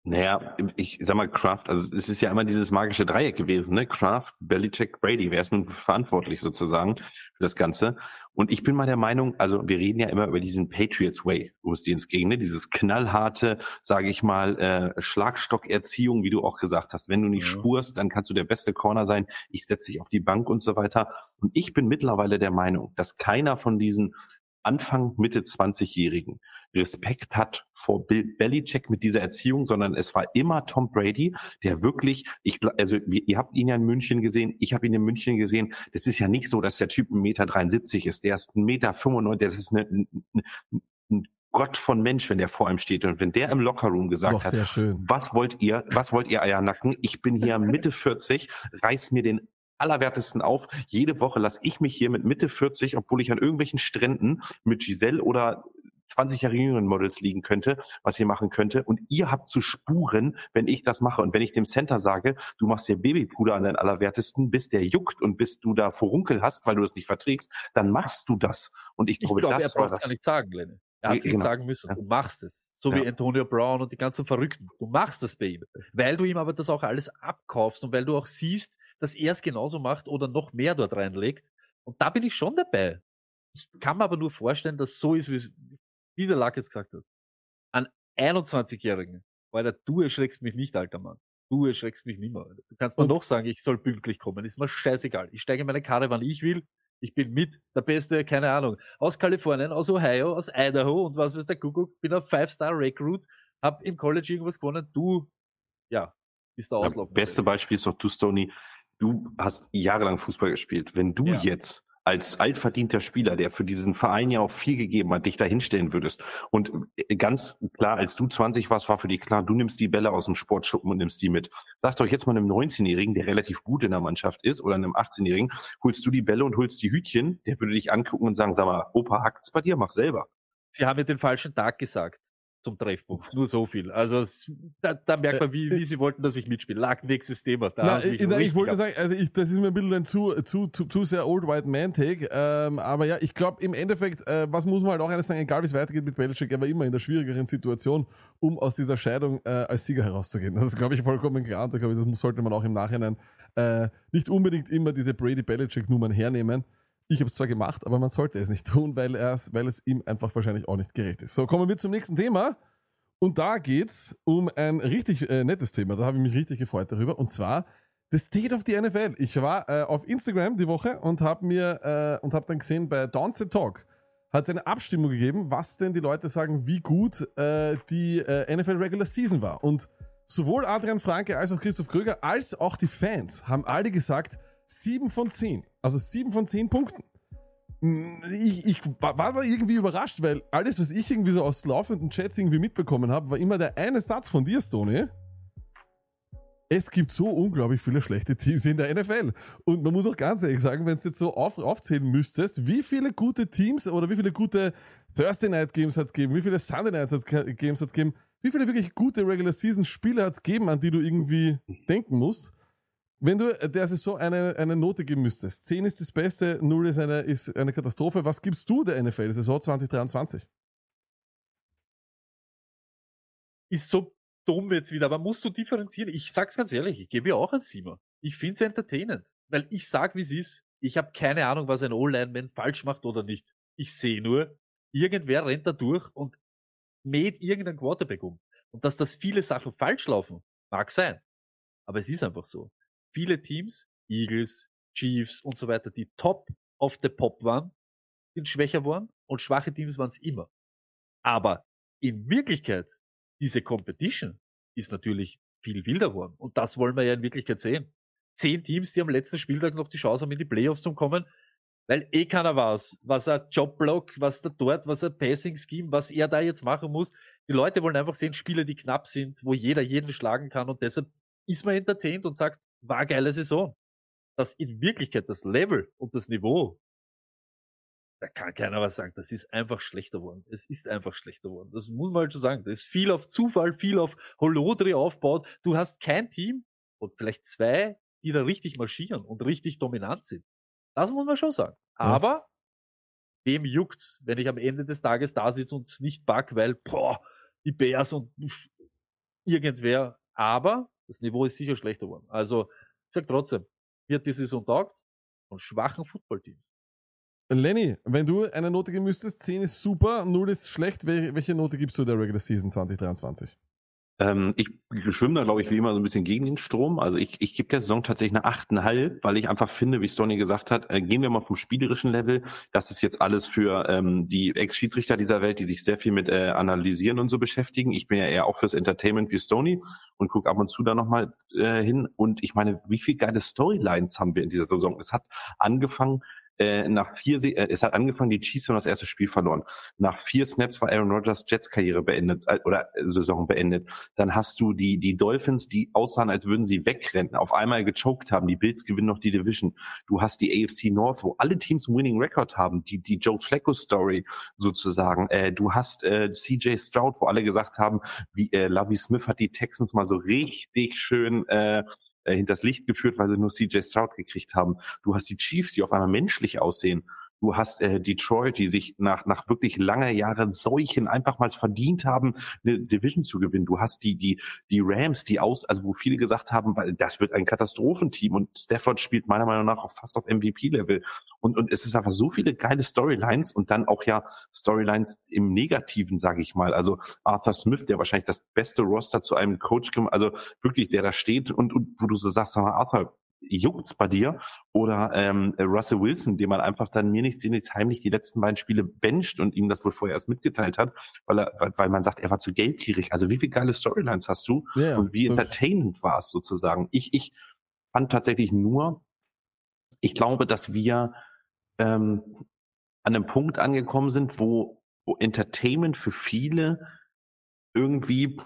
Naja, ich sag mal Kraft, also es ist ja immer dieses magische Dreieck gewesen, ne? Kraft, Belichick, Brady, wer ist nun verantwortlich sozusagen für das Ganze? Und ich bin mal der Meinung, also wir reden ja immer über diesen Patriots Way, wo es dir ins gegen, ne? Dieses knallharte, sage ich mal, äh, Schlagstockerziehung, wie du auch gesagt hast. Wenn du nicht Ja. spurst, dann kannst du der beste Corner sein. Ich setze dich auf die Bank und so weiter. Und ich bin mittlerweile der Meinung, dass keiner von diesen Anfang, Mitte 20-Jährigen Respekt hat vor Bill Belichick mit dieser Erziehung, sondern es war immer Tom Brady, der wirklich, ich, also ihr habt ihn ja in München gesehen, ich habe ihn in München gesehen. Das ist ja nicht so, dass der Typ 1,73 Meter ist, der ist 1,95 Meter, das ist eine, ein, ein- ein Gott von Mensch, wenn der vor ihm steht. Und wenn der im Lockerroom gesagt Doch, hat, was wollt ihr, was wollt ihr Eiernacken? Ich bin hier (laughs) Mitte 40, reiß mir den allerwertesten auf. Jede Woche lasse ich mich hier mit Mitte 40, obwohl ich an irgendwelchen Stränden mit Giselle oder 20 Jahre jüngeren Models liegen könnte, was ihr machen könnte. Und ihr habt zu spuren, wenn ich das mache. Und wenn ich dem Center sage, du machst dir Babypuder an deinen allerwertesten, bis der juckt und bis du da Furunkel hast, weil du das nicht verträgst, dann machst du das. Und ich Ich glaube, glaube, er das war es das. gar nicht sagen, Lenny. Er hat es genau. sagen müssen. Ja. Du machst es. So Ja. wie Antonio Brown und die ganzen Verrückten. Du machst das bei ihm. Weil du ihm aber das auch alles abkaufst und weil du auch siehst, dass er es genauso macht oder noch mehr dort reinlegt. Und da bin ich schon dabei. Ich kann mir aber nur vorstellen, dass so ist, wie es- wie der Lack jetzt gesagt hat. An 21-Jährigen. Alter, du erschreckst mich nicht, alter Mann. Du erschreckst mich nicht mehr. Alter. Du kannst mir noch sagen, ich soll pünktlich kommen. Ist mir scheißegal. Ich steige in meine Karre, wann ich will. Ich bin mit. Der Beste, keine Ahnung. Aus Kalifornien, aus Ohio, aus Idaho und was weiß der Kuckuck. Bin ein Five-Star-Recruit. Hab im College irgendwas gewonnen. Du, ja, bist der Ja, Auslauf. beste Beispiel ist doch du, Stoney. Du hast jahrelang Fußball gespielt. Wenn du Ja. jetzt als altverdienter Spieler, der für diesen Verein ja auch viel gegeben hat, dich da hinstellen würdest. Und äh, ganz klar, als du 20 warst, war für dich klar, du nimmst die Bälle aus dem Sportschuppen und nimmst die mit. Sag doch jetzt mal einem 19-Jährigen, der relativ gut in der Mannschaft ist, oder einem 18-Jährigen, holst du die Bälle und holst die Hütchen, der würde dich angucken und sagen, sag mal, Opa, hackt's bei dir, mach selber. Sie haben mir den falschen Tag gesagt zum Treffpunkt. Nur so viel. Also es- da, da merkt man, wie, wie sie wollten, dass ich mitspiele. Lag nächstes Thema. Da Na, ich, mich na, ich wollte ab- sagen, also ich, das ist mir ein bisschen ein zu, zu, zu, zu sehr Old White Man Take. Ähm, aber ja, ich glaube im Endeffekt, äh, was muss man halt auch eines sagen, egal wie es weitergeht mit Belichick, er war immer in der schwierigeren Situation, um aus dieser Scheidung äh, als Sieger herauszugehen. Das ist, glaube ich, vollkommen klar. Und glaube ich, das sollte man auch im Nachhinein äh, nicht unbedingt immer diese Brady-Belichick-Nummern hernehmen. Ich habe es zwar gemacht, aber man sollte es nicht tun, weil, weil es ihm einfach wahrscheinlich auch nicht gerecht ist. So, kommen wir zum nächsten Thema. Und da geht's um ein richtig äh, nettes Thema. Da habe ich mich richtig gefreut darüber. Und zwar The State of the NFL. Ich war äh, auf Instagram die Woche und habe mir äh, und habe dann gesehen bei Downset Talk hat es eine Abstimmung gegeben, was denn die Leute sagen, wie gut äh, die äh, NFL Regular Season war. Und sowohl Adrian Franke als auch Christoph Kröger als auch die Fans haben alle gesagt 7 von 10. Also 7 von 10 Punkten. Ich, ich war da irgendwie überrascht, weil alles, was ich irgendwie so aus laufenden Chats irgendwie mitbekommen habe, war immer der eine Satz von dir, Stoney. Es gibt so unglaublich viele schlechte Teams in der NFL. Und man muss auch ganz ehrlich sagen, wenn du jetzt so auf, aufzählen müsstest, wie viele gute Teams oder wie viele gute Thursday Night Games hat es gegeben, wie viele Sunday Night Games hat es gegeben, wie viele wirklich gute Regular Season Spiele hat es gegeben, an die du irgendwie denken musst. Wenn du der Saison eine, eine Note geben müsstest, 10 ist das Beste, 0 ist eine, ist eine Katastrophe, was gibst du der NFL Saison 2023? ist so dumm jetzt wieder, aber musst du differenzieren? Ich sag's ganz ehrlich, ich gebe ja auch ein Siemer. Ich find's entertainend, weil ich sag, wie's ist. Ich habe keine Ahnung, was ein O-Lineman falsch macht oder nicht. Ich sehe nur, irgendwer rennt da durch und mäht irgendein Quarterback um. Und dass das viele Sachen falsch laufen, mag sein. Aber es ist einfach so. Viele Teams, Eagles, Chiefs und so weiter, die top of the pop waren, sind schwächer worden und schwache Teams waren's immer. Aber in Wirklichkeit diese Competition ist natürlich viel wilder geworden. Und das wollen wir ja in Wirklichkeit sehen. Zehn Teams, die am letzten Spieltag noch die Chance haben, in die Playoffs zu kommen, weil eh keiner weiß, was ein Jobblock, was da dort, was ein Passing Scheme, was er da jetzt machen muss. Die Leute wollen einfach sehen, Spiele, die knapp sind, wo jeder jeden schlagen kann und deshalb ist man entertained und sagt, war eine geile Saison. Dass in Wirklichkeit das Level und das Niveau da kann keiner was sagen. Das ist einfach schlechter geworden. Es ist einfach schlechter geworden. Das muss man halt schon sagen. Das ist viel auf Zufall, viel auf Holodri aufbaut. Du hast kein Team und vielleicht zwei, die da richtig marschieren und richtig dominant sind. Das muss man schon sagen. Aber wem juckt's, wenn ich am Ende des Tages da sitze und nicht back, weil, boah, die Bears und irgendwer. Aber das Niveau ist sicher schlechter geworden. Also, ich sag trotzdem, wird die Saison taugt von schwachen Footballteams. Lenny, wenn du eine Note geben müsstest, 10 ist super, 0 ist schlecht. Wel welche Note gibst du der Regular Season 2023? Ähm, ich schwimme da, glaube ich, wie immer so ein bisschen gegen den Strom. Also ich, ich gebe der Saison tatsächlich eine 8,5, weil ich einfach finde, wie Stoney gesagt hat, äh, gehen wir mal vom spielerischen Level. Das ist jetzt alles für ähm, die Ex-Schiedsrichter dieser Welt, die sich sehr viel mit äh, Analysieren und so beschäftigen. Ich bin ja eher auch fürs Entertainment wie Stoney und gucke ab und zu da nochmal äh, hin. Und ich meine, wie viel geile Storylines haben wir in dieser Saison? Es hat angefangen äh, nach vier, äh, es hat angefangen, die Chiefs haben das erste Spiel verloren. Nach vier Snaps war Aaron Rodgers Jets Karriere beendet äh, oder äh, Saison beendet. Dann hast du die die Dolphins, die aussahen, als würden sie wegrennen, auf einmal gechoked haben. Die Bills gewinnen noch die Division. Du hast die AFC North, wo alle Teams einen Winning Record haben. Die die Joe Flacco Story sozusagen. Äh, du hast äh, CJ Stroud, wo alle gesagt haben, wie äh, Lovie Smith hat die Texans mal so richtig schön äh, äh, hinters Licht geführt, weil sie nur CJ Stroud gekriegt haben. Du hast die Chiefs, die auf einmal menschlich aussehen. Du hast äh, Detroit, die sich nach, nach wirklich langer Jahre Seuchen einfach mal verdient haben, eine Division zu gewinnen. Du hast die, die, die Rams, die aus, also wo viele gesagt haben, weil das wird ein Katastrophenteam und Stafford spielt meiner Meinung nach auch fast auf MVP-Level. Und, und es ist einfach so viele geile Storylines und dann auch ja Storylines im Negativen, sage ich mal. Also Arthur Smith, der wahrscheinlich das beste Roster zu einem Coach, also wirklich, der da steht und, und wo du so sagst, Arthur, juckt's bei dir? Oder ähm, Russell Wilson, den man einfach dann mir nichts, nichts heimlich die letzten beiden Spiele bencht und ihm das wohl vorher erst mitgeteilt hat, weil er, weil, weil man sagt, er war zu geldgierig. Also wie viele geile Storylines hast du Ja, und wie entertainend war es sozusagen? Ich, ich fand tatsächlich nur, ich glaube, dass wir ähm, an einem Punkt angekommen sind, wo, wo Entertainment für viele irgendwie,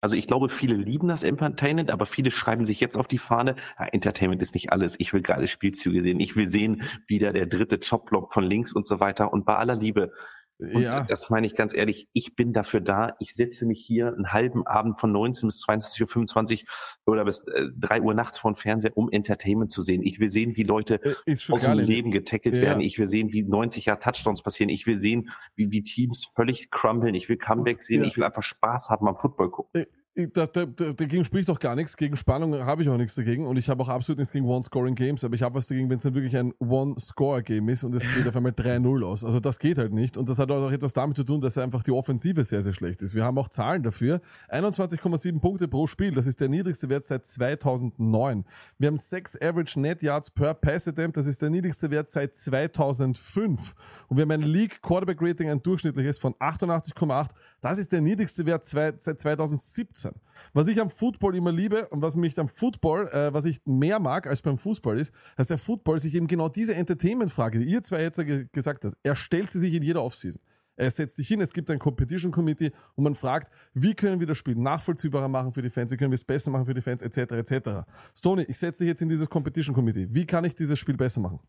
also ich glaube, viele lieben das Entertainment, aber viele schreiben sich jetzt auf die Fahne, ja, Entertainment ist nicht alles. Ich will geile Spielzüge sehen. Ich will sehen, wieder der dritte Chopblock von links und so weiter. Und bei aller Liebe, und Ja, das meine ich ganz ehrlich, ich bin dafür da. Ich setze mich hier einen halben Abend von 19 bis 22.25 Uhr oder bis äh, 3 Uhr nachts vor den Fernseher, um Entertainment zu sehen. Ich will sehen, wie Leute äh, aus dem Lenny. Leben getackelt Ja. werden. Ich will sehen, wie 90 Jahre Touchdowns passieren. Ich will sehen, wie, wie Teams völlig crumblen. Ich will Comebacks sehen. Ja. Ich will einfach Spaß haben am Football gucken. Da, da, da, dagegen spricht doch gar nichts. Gegen Spannung habe ich auch nichts dagegen. Und ich habe auch absolut nichts gegen One-Scoring-Games. Aber ich habe was dagegen, wenn es dann wirklich ein One-Score-Game ist und es geht auf einmal 3-0 aus. Also das geht halt nicht. Und das hat auch etwas damit zu tun, dass einfach die Offensive sehr, sehr schlecht ist. Wir haben auch Zahlen dafür. 21,7 Punkte pro Spiel. Das ist der niedrigste Wert seit 2009. Wir haben 6 Average Net Yards per Pass Attempt. Das ist der niedrigste Wert seit 2005. Und wir haben ein League Quarterback Rating, ein durchschnittliches von 88,8. Das ist der niedrigste Wert seit 2017. Was ich am Football immer liebe und was mich am Football, äh, was ich mehr mag als beim Fußball ist, dass der Football sich eben genau diese Entertainment-Frage, die ihr zwei jetzt gesagt habt, er stellt sie sich in jeder Offseason. Er setzt sich hin, es gibt ein Competition Committee und man fragt, wie können wir das Spiel nachvollziehbarer machen für die Fans, wie können wir es besser machen für die Fans, etc. etc. Stoney, ich setze dich jetzt in dieses Competition Committee. Wie kann ich dieses Spiel besser machen?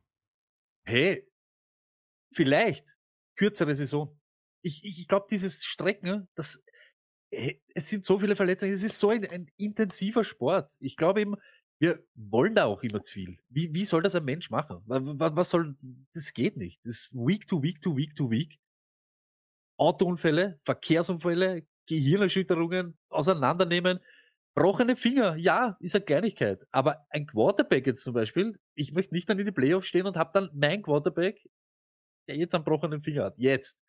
Hey, vielleicht kürzere Saison. Ich, ich glaube, dieses Strecken, das, hey, es sind so viele Verletzungen, es ist so ein, ein intensiver Sport. Ich glaube eben, wir wollen da auch immer zu viel. Wie, wie soll das ein Mensch machen? Was, was soll, das geht nicht. Das ist Week to Week to Week to Week. Autounfälle, Verkehrsunfälle, Gehirnerschütterungen, auseinandernehmen, Brochene Finger, ja, ist eine Kleinigkeit. Aber ein Quarterback jetzt zum Beispiel, ich möchte nicht dann in die Playoffs stehen und habe dann mein Quarterback, der jetzt einen brochenen Finger hat. Jetzt.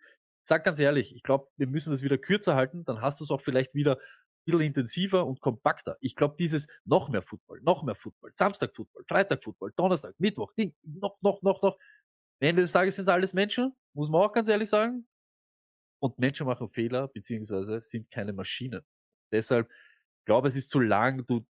Sag ganz ehrlich, ich glaube, wir müssen das wieder kürzer halten, dann hast du es auch vielleicht wieder ein bisschen intensiver und kompakter. Ich glaube, dieses noch mehr Football, noch mehr Football, Samstag Football, Freitag Football, Donnerstag, Mittwoch, Ding, noch, noch, noch, noch. Am Ende des Tages sind es alles Menschen, muss man auch ganz ehrlich sagen. Und Menschen machen Fehler, beziehungsweise sind keine Maschinen. Deshalb glaube, es ist zu lang. Du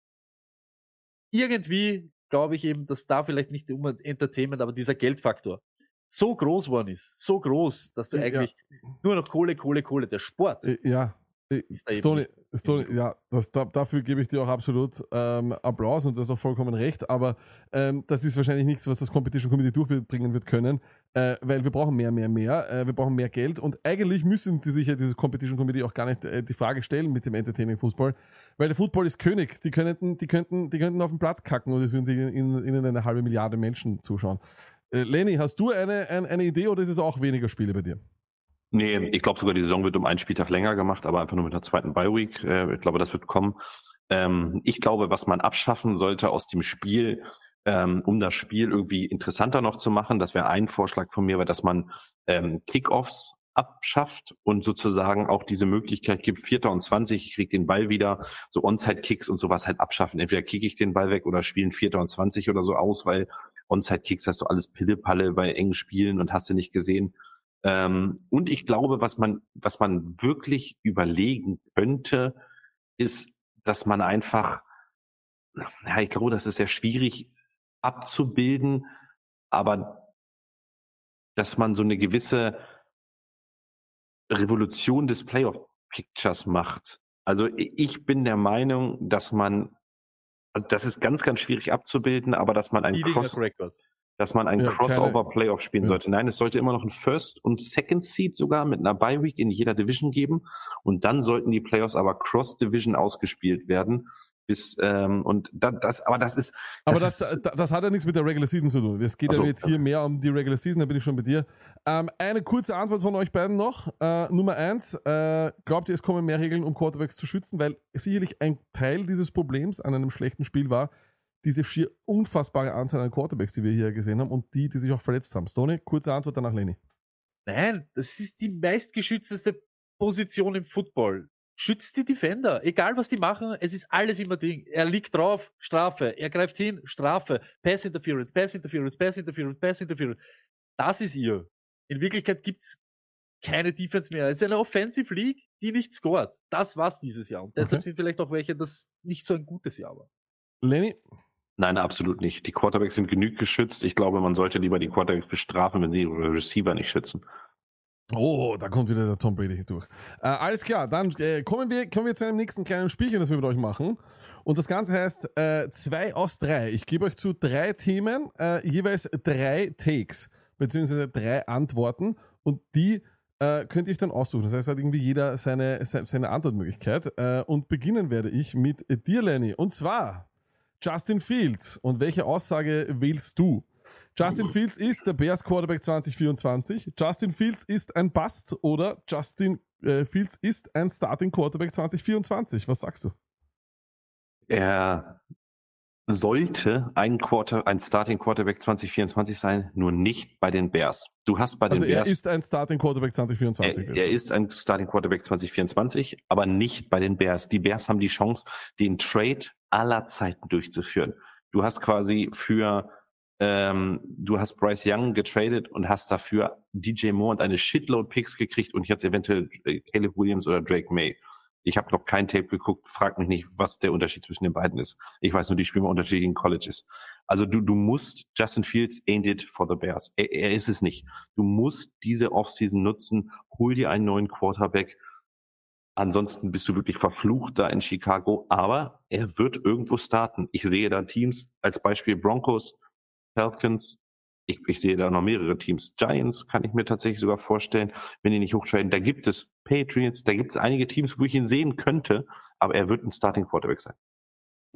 irgendwie glaube ich eben, dass da vielleicht nicht um Entertainment, aber dieser Geldfaktor so groß worden ist, so groß, dass du Ja. eigentlich nur noch Kohle, Kohle, Kohle, der Sport, Äh, Ja, Äh, nicht. Stoney, ja, das, da, dafür gebe ich dir auch absolut ähm, Applaus und das ist auch vollkommen recht, aber ähm, das ist wahrscheinlich nichts, was das Competition Committee durchbringen wird können, äh, weil wir brauchen mehr, mehr, mehr, äh, wir brauchen mehr Geld und eigentlich müssen sie sich ja dieses Competition Committee auch gar nicht äh, die Frage stellen mit dem Entertaining Fußball, weil der Football ist König, die könnten, die könnten, die könnten auf den Platz kacken und es würden sich in, ihnen eine halbe Milliarde Menschen zuschauen. Äh, Lenny, hast du eine, ein, eine Idee oder ist es auch weniger Spiele bei dir? Nee, ich glaube sogar, die Saison wird um einen Spieltag länger gemacht, aber einfach nur mit der zweiten Bye-Week. Äh, ich glaube, das wird kommen. Ähm, ich glaube, was man abschaffen sollte aus dem Spiel, ähm, um das Spiel irgendwie interessanter noch zu machen, das wäre ein Vorschlag von mir, weil dass man ähm, Kickoffs abschafft und sozusagen auch diese Möglichkeit gibt, Vierter und 20, ich krieg den Ball wieder, so Onside-Kicks und sowas halt abschaffen. Entweder kicke ich den Ball weg oder spielen Vierter und 20 oder so aus, weil Onside-Kicks hast du alles Pille-Palle bei engen Spielen und hast du nicht gesehen. Ähm, und ich glaube, was man, was man wirklich überlegen könnte, ist, dass man einfach, ja, ich glaube, das ist sehr schwierig abzubilden, aber dass man so eine gewisse Revolution des Playoff Pictures macht. Also ich bin der Meinung, dass man, also das ist ganz, ganz schwierig abzubilden, aber dass man ein Cross, dass man ein Ja, Crossover-Playoff spielen Ja. sollte. Nein, es sollte immer noch ein First und Second Seed sogar mit einer Bye Week in jeder Division geben. Und dann sollten die Playoffs aber Cross-Division ausgespielt werden. Bis, ähm, und da, das, aber das ist. Aber das, ist, das, das hat ja nichts mit der Regular Season zu tun. Es geht so. ja jetzt hier mehr um die Regular Season, da bin ich schon bei dir. Ähm, eine kurze Antwort von euch beiden noch. Äh, Nummer eins, äh, glaubt ihr, es kommen mehr Regeln, um Quarterbacks zu schützen? Weil sicherlich ein Teil dieses Problems an einem schlechten Spiel war, diese schier unfassbare Anzahl an Quarterbacks, die wir hier gesehen haben und die, die sich auch verletzt haben. Stoney, kurze Antwort danach Lenny. Nein, das ist die meistgeschützteste Position im Football. Schützt die Defender. Egal was die machen, es ist alles immer Ding. Er liegt drauf, Strafe. Er greift hin, Strafe. Pass Interference, Pass Interference, Pass Interference, Pass Interference. Das ist ihr. In Wirklichkeit gibt's keine Defense mehr. Es ist eine Offensive League, die nicht scored. Das war's dieses Jahr. Und deshalb Okay. sind vielleicht auch welche, das nicht so ein gutes Jahr war. Lenny, nein, absolut nicht. Die Quarterbacks sind genug geschützt. Ich glaube, man sollte lieber die Quarterbacks bestrafen, wenn sie ihre Receiver nicht schützen. Oh, da kommt wieder der Tom Brady hier durch. Äh, alles klar, dann äh, kommen, wir, kommen wir zu einem nächsten kleinen Spielchen, das wir mit euch machen. Und das Ganze heißt äh, zwei aus drei. Ich gebe euch zu drei Themen äh, jeweils drei Takes, beziehungsweise drei Antworten. Und die äh, könnt ihr dann aussuchen. Das heißt, hat irgendwie jeder seine, seine, seine Antwortmöglichkeit. Äh, und beginnen werde ich mit dir, Lenny. Und zwar Justin Fields. Und welche Aussage wählst du? Justin Fields ist der Bears Quarterback 2024. Justin Fields ist ein Bust oder Justin äh, Fields ist ein Starting Quarterback 2024. Was sagst du? Er sollte ein Quarter, ein Starting Quarterback 2024 sein, nur nicht bei den Bears. Du hast bei den Also er Bears ist ein Starting Quarterback 2024. Er, er ist ein Starting Quarterback 2024, aber nicht bei den Bears. Die Bears haben die Chance, den Trade aller Zeiten durchzuführen. Du hast quasi für, ähm, du hast Bryce Young getradet und hast dafür DJ Moore und eine Shitload Picks gekriegt und jetzt eventuell äh, Caleb Williams oder Drake May. Ich habe noch kein Tape geguckt, frag mich nicht, was der Unterschied zwischen den beiden ist. Ich weiß nur, die spielen unterschiedlichen Colleges. Also du, du musst, Justin Fields ain't it for the Bears. Er, er ist es nicht. Du musst diese Offseason nutzen, hol dir einen neuen Quarterback. Ansonsten bist du wirklich verflucht da in Chicago, aber er wird irgendwo starten. Ich sehe da Teams, als Beispiel Broncos, Falcons, ich, ich sehe da noch mehrere Teams. Giants kann ich mir tatsächlich sogar vorstellen, wenn die nicht hochtraden. Da gibt es Patriots, da gibt es einige Teams, wo ich ihn sehen könnte, aber er wird ein Starting Quarterback sein.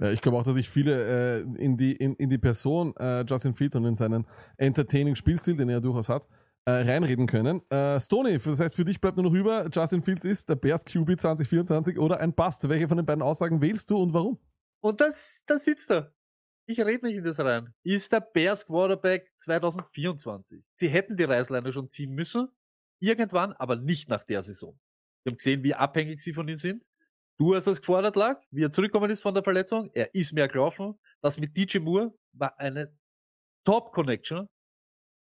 Ja, ich glaube auch, dass sich viele äh, in, die, in, in die Person äh, Justin Fields und in seinen entertaining Spielstil, den er durchaus hat, äh, reinreden können. Äh, Stoney, das heißt, für dich bleibt nur noch über, Justin Fields ist der Bears QB 2024 oder ein Bust. Welche von den beiden Aussagen wählst du und warum? Und das, da sitzt er. Ich rede mich in das rein. Ist der Bears Quarterback 2024. Sie hätten die Reißleine schon ziehen müssen. Irgendwann, aber nicht nach der Saison. Wir haben gesehen, wie abhängig sie von ihm sind. Du hast das gefordert, lag, wie er zurückgekommen ist von der Verletzung. Er ist mehr gelaufen. Das mit DJ Moore war eine Top-Connection.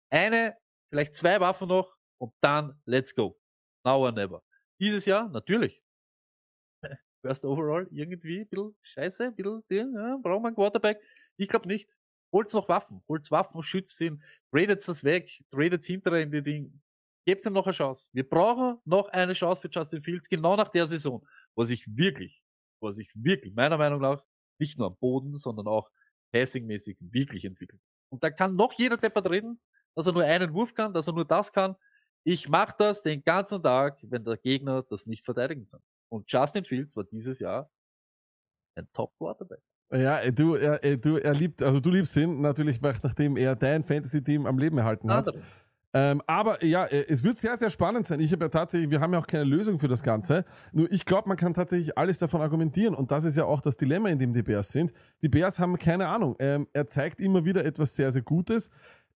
Eine, vielleicht zwei Waffen noch und dann let's go. Now or never. Dieses Jahr, natürlich. (laughs) First overall, irgendwie, ein bisschen scheiße, ein bisschen, ja, wir einen Quarterback. Ich glaube nicht. Holt's noch Waffen, holt's Waffen, schützt ihn, tradet das weg, tradet hinterher in die Ding. Gebt ihm noch eine Chance. Wir brauchen noch eine Chance für Justin Fields, genau nach der Saison. wo er sich wirklich, wo er sich wirklich, meiner Meinung nach, nicht nur am Boden, sondern auch passingmäßig wirklich entwickelt. Und da kann noch jeder Deppert reden, dass er nur einen Wurf kann, dass er nur das kann. Ich mache das den ganzen Tag, wenn der Gegner das nicht verteidigen kann. Und Justin Fields war dieses Jahr ein Top Quarterback. Ja, äh, du, er, äh, du, er liebt, also du liebst ihn natürlich, nachdem er dein Fantasy-Team am Leben erhalten hat. Andere. Ähm, aber ja, äh, es wird sehr, sehr spannend sein. Ich habe ja tatsächlich, wir haben ja auch keine Lösung für das Ganze. Nur ich glaube, man kann tatsächlich alles davon argumentieren. Und das ist ja auch das Dilemma, in dem die Bears sind. Die Bears haben keine Ahnung. Ähm, er zeigt immer wieder etwas sehr, sehr Gutes.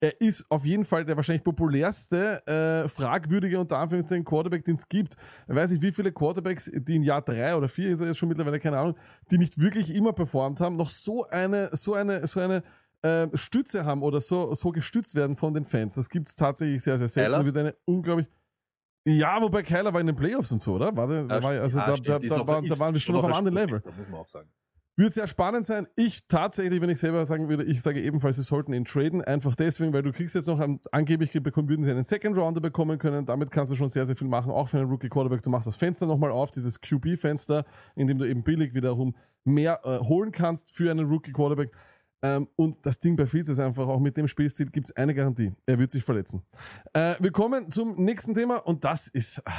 Er ist auf jeden Fall der wahrscheinlich populärste, äh, fragwürdige unter Anführungszeichen Quarterback, den es gibt. Ich weiß nicht, wie viele Quarterbacks, die in Jahr drei oder vier ist er jetzt schon mittlerweile, keine Ahnung, die nicht wirklich immer performt haben, noch so eine, so eine, so eine äh, Stütze haben oder so, so gestützt werden von den Fans. Das gibt es tatsächlich sehr, sehr selten. Kyler? Und wird eine unglaublich. Ja, wobei Kyler war in den Playoffs und so, oder? War der, da war, also Ja, da, stimmt. da, Ist da, auch- war, da ist waren wir schon auf einem ein anderen Level. Spitze, muss man auch sagen. Wird sehr spannend sein. Ich tatsächlich, wenn ich selber sagen würde, ich sage ebenfalls, sie sollten ihn traden. Einfach deswegen, weil du kriegst jetzt noch, einen- angeblich bekommen, würden sie einen Second Rounder bekommen können. Damit kannst du schon sehr, sehr viel machen, auch für einen Rookie Quarterback. Du machst das Fenster nochmal auf, dieses QB-Fenster, in dem du eben billig wiederum mehr äh, holen kannst für einen Rookie Quarterback. Ähm, und das Ding bei Fields ist einfach, auch mit dem Spielstil gibt es eine Garantie. Er wird sich verletzen. Äh, wir kommen zum nächsten Thema und das ist ah,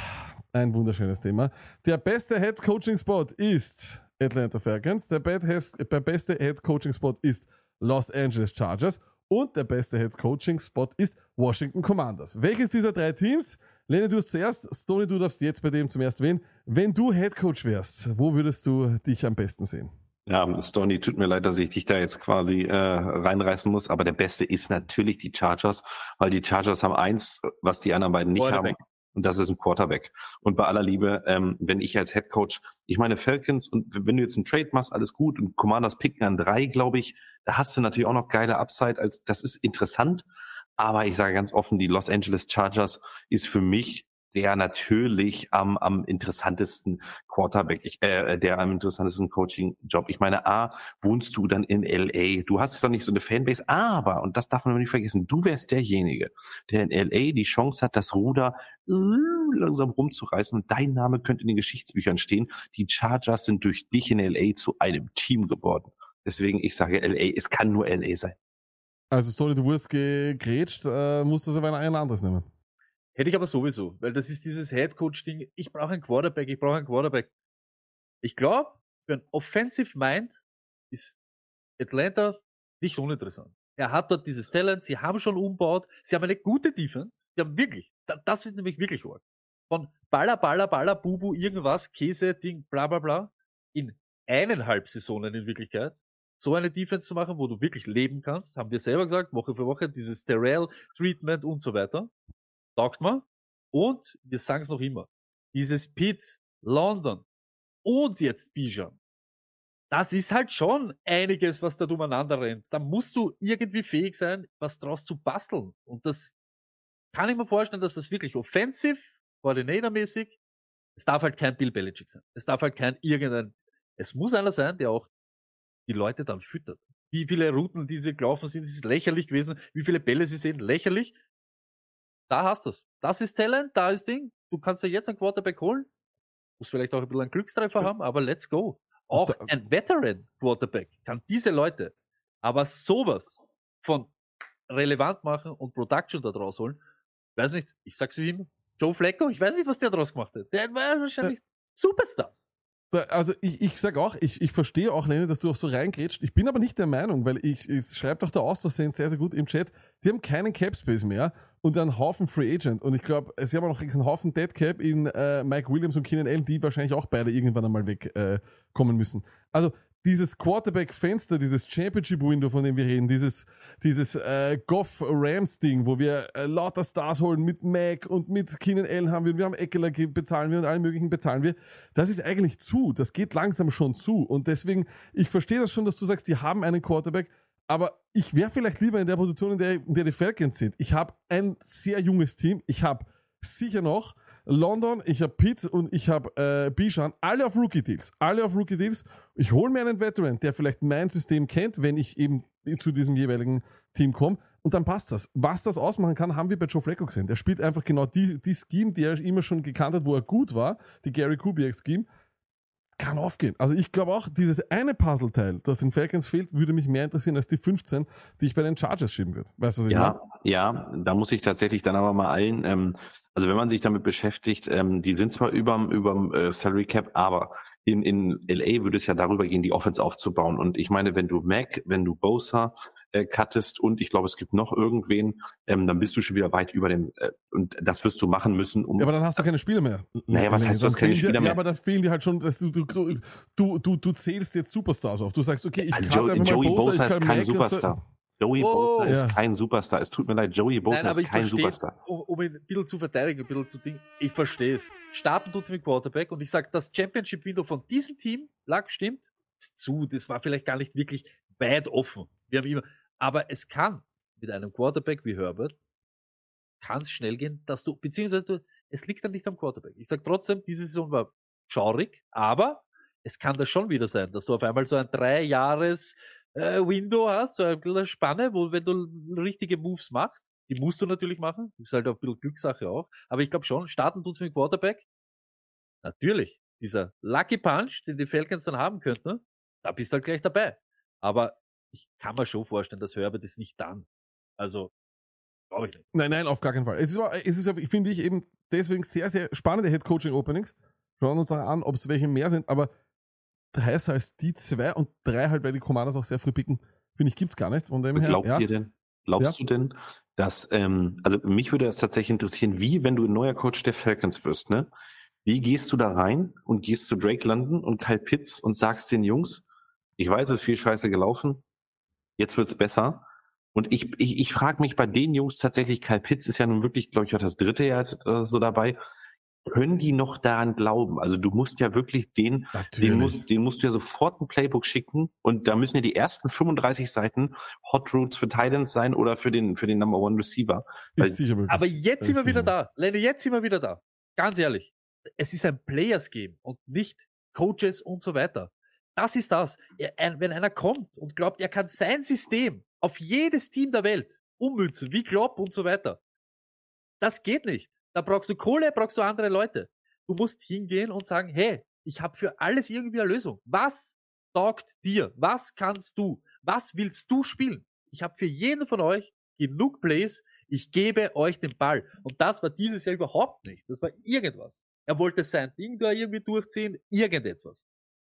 ein wunderschönes Thema. Der beste Head Coaching Spot ist Atlanta Falcons. Der, beste Head Coaching Spot ist Los Angeles Chargers. Und der beste Head Coaching Spot ist Washington Commanders. Welches dieser drei Teams? Lene, du hast zuerst. Stoney, du darfst jetzt bei dem zum ersten wählen. Wenn du Head Coach wärst, wo würdest du dich am besten sehen? Ja, Stoney, tut mir leid, dass ich dich da jetzt quasi äh, reinreißen muss, aber der Beste ist natürlich die Chargers, weil die Chargers haben eins, was die anderen beiden nicht Quarterback. haben. Und das ist ein Quarterback. Und bei aller Liebe, ähm, wenn ich als Head Coach, ich meine Falcons und wenn du jetzt einen Trade machst, alles gut und Commanders picken an drei, glaube ich, da hast du natürlich auch noch geile Upside. Als das ist interessant, aber ich sage ganz offen, die Los Angeles Chargers ist für mich der natürlich am, am interessantesten Quarterback, ich, äh, der am interessantesten Coaching-Job. Ich meine, A, wohnst du dann in LA, du hast zwar nicht so eine Fanbase, aber, und das darf man nicht vergessen, du wärst derjenige, der in LA die Chance hat, das Ruder äh, langsam rumzureißen und dein Name könnte in den Geschichtsbüchern stehen. Die Chargers sind durch dich in LA zu einem Team geworden. Deswegen, ich sage LA, es kann nur LA sein. Also, Stoney, du wurdest gegrätscht, äh, musst du aber ein anderes nehmen. Hätte ich aber sowieso, weil das ist dieses Headcoach-Ding. Ich brauche einen Quarterback, ich brauche einen Quarterback. Ich glaube, für ein Offensive Mind ist Atlanta nicht uninteressant. Er hat dort dieses Talent, sie haben schon umbaut, sie haben eine gute Defense, sie haben wirklich, da- das ist nämlich wirklich arg. Von Baller, Baller, Baller, Bubu, irgendwas, Käse, Ding, bla, bla, bla, in eineinhalb Saisonen in Wirklichkeit, so eine Defense zu machen, wo du wirklich leben kannst, haben wir selber gesagt, Woche für Woche, dieses Terrell-Treatment und so weiter taugt mir. Und wir sagen es noch immer. Dieses Pitt, London und jetzt Bijan. Das ist halt schon einiges, was da umeinander rennt. Da musst du irgendwie fähig sein, was draus zu basteln. Und das kann ich mir vorstellen, dass das wirklich offensiv, coordinatormäßig, es darf halt kein Bill Belichick sein. Es darf halt kein irgendein, es muss einer sein, der auch die Leute dann füttert. Wie viele Routen, die sie gelaufen sind, ist lächerlich gewesen. Wie viele Bälle sie sehen, lächerlich da hast du's. Das ist Talent, da ist Ding. Du kannst ja jetzt einen Quarterback holen. Muss vielleicht auch ein bisschen einen Glückstreffer haben, aber let's go. Auch Da- ein Veteran Quarterback kann diese Leute aber sowas von relevant machen und Production da draus holen. Weiß nicht, ich sag's wie immer. Joe Flacco, ich weiß nicht, was der draus gemacht hat. Der war wahrscheinlich Superstars. Da, also ich, ich sag auch, ich, ich verstehe auch, Lene, dass du auch so reingrätscht. Ich bin aber nicht der Meinung, weil ich, ich schreibe doch der Auszusehen sehr, sehr gut im Chat, die haben keinen Cap Space mehr und einen Haufen Free Agent. Und ich glaube, sie haben auch noch einen Haufen Dead Cap in äh, Mike Williams und Keenan Allen, die wahrscheinlich auch beide irgendwann einmal wegkommen äh, müssen. Also dieses Quarterback-Fenster, dieses Championship-Window, von dem wir reden, dieses, dieses äh, Goff-Rams-Ding, wo wir äh, lauter Stars holen mit Mac und mit Keenan Allen haben wir, wir haben Eckler bezahlen wir und allen möglichen bezahlen wir. Das ist eigentlich zu, das geht langsam schon zu. Und deswegen, ich verstehe das schon, dass du sagst, die haben einen Quarterback, aber ich wäre vielleicht lieber in der Position, in der, in der die Falcons sind. Ich habe ein sehr junges Team, ich habe sicher noch London, ich habe Pitt und ich habe äh, Bijan, alle auf Rookie-Deals. Alle auf Rookie-Deals. Ich hole mir einen Veteran, der vielleicht mein System kennt, wenn ich eben zu diesem jeweiligen Team komme. Und dann passt das. Was das ausmachen kann, haben wir bei Joe Flacco gesehen. Der spielt einfach genau die, die Scheme, die er immer schon gekannt hat, wo er gut war, die Gary Kubiak-Scheme. Kann aufgehen. Also ich glaube auch, dieses eine Puzzleteil, das den Falcons fehlt, würde mich mehr interessieren als die 15, die ich bei den Chargers schieben würde. Weißt du, was ich Ja, meine? ja, da muss ich tatsächlich dann aber mal allen, ähm, also wenn man sich damit beschäftigt, ähm, die sind zwar überm, überm äh, Salary Cap, aber in, in LA würde es ja darüber gehen, die Offense aufzubauen. Und ich meine, wenn du Mac, wenn du Bosa äh, cuttest und ich glaube, es gibt noch irgendwen, ähm, dann bist du schon wieder weit über dem, äh, und das wirst du machen müssen, um Ja, aber dann hast du keine Spieler mehr. Naja, was heißt, du hast keine dir- Spieler Ja, mehr? aber dann fehlen dir halt schon, dass du, du, du, du, du zählst jetzt Superstars auf. Du sagst, okay, ich cutte Joe, einfach mal Joey Bosa, ist kann kein so- Superstar. Joey Oh. Bosa ist Ja. kein Superstar. Es tut mir leid, Joey Bosa ist kein Superstar. um, ihn ein bisschen zu verteidigen, ein bisschen zu Ding. Ich verstehe es. Starten tut's mit Quarterback und ich sage, das Championship-Window von diesem Team lag, stimmt, zu. Das war vielleicht gar nicht wirklich weit offen. Wir haben immer, aber es kann mit einem Quarterback wie Herbert, kann es schnell gehen, dass du, beziehungsweise du, es liegt dann nicht am Quarterback. Ich sage trotzdem, diese Saison war schaurig, aber es kann das schon wieder sein, dass du auf einmal so ein drei Jahres äh, Window hast, so eine Spanne, wo wenn du richtige Moves machst, die musst du natürlich machen, ist halt auch ein bisschen Glückssache auch, aber ich glaube schon, starten tut's mit Quarterback. Natürlich, dieser Lucky Punch, den die Falcons dann haben könnten, da bist du halt gleich dabei. Aber ich kann mir schon vorstellen, dass Herbert es nicht dann. Also, glaube ich nicht. Nein, nein, auf gar keinen Fall. Es ist, aber- es ist, aber, finde ich, eben deswegen sehr, sehr spannende Head-Coaching-Openings. Schauen uns auch an, ob es welche mehr sind, aber heißer als die zwei und drei halt, weil die Commanders auch sehr früh picken, finde ich, gibt's gar nicht. Von dem her, Glaubt ja. ihr denn, glaubst du denn, dass, ähm, also mich würde das tatsächlich interessieren, wie, wenn du ein neuer Coach der Falcons wirst, ne? Wie gehst du da rein und gehst zu Drake London und Kyle Pitts und sagst den Jungs, ich weiß, es ist viel Scheiße gelaufen, jetzt wird's besser. Und ich, ich, ich frage mich bei den Jungs tatsächlich, Kyle Pitts ist ja nun wirklich, glaube ich, auch das dritte Jahr oder so dabei. Können die noch daran glauben? Also du musst ja wirklich den, den musst, den musst du ja sofort ein Playbook schicken und da müssen ja die ersten 35 Seiten Hot Routes für Titans sein oder für den, für den Number One Receiver. weil- ist sicher möglich. Aber jetzt sind wir wieder da. Lenny, jetzt sind wir wieder da. Ganz ehrlich. Es ist ein Players Game und nicht Coaches und so weiter. Das ist das. Wenn einer kommt und glaubt, er kann sein System auf jedes Team der Welt ummünzen, wie Klopp und so weiter. Das geht nicht. Da brauchst du Kohle, brauchst du andere Leute. Du musst hingehen und sagen, hey, ich habe für alles irgendwie eine Lösung. Was taugt dir? Was kannst du? Was willst du spielen? Ich habe für jeden von euch genug Plays. Ich gebe euch den Ball. Und das war dieses Jahr überhaupt nicht. Das war irgendwas. Er wollte sein Ding da irgendwie durchziehen, irgendetwas.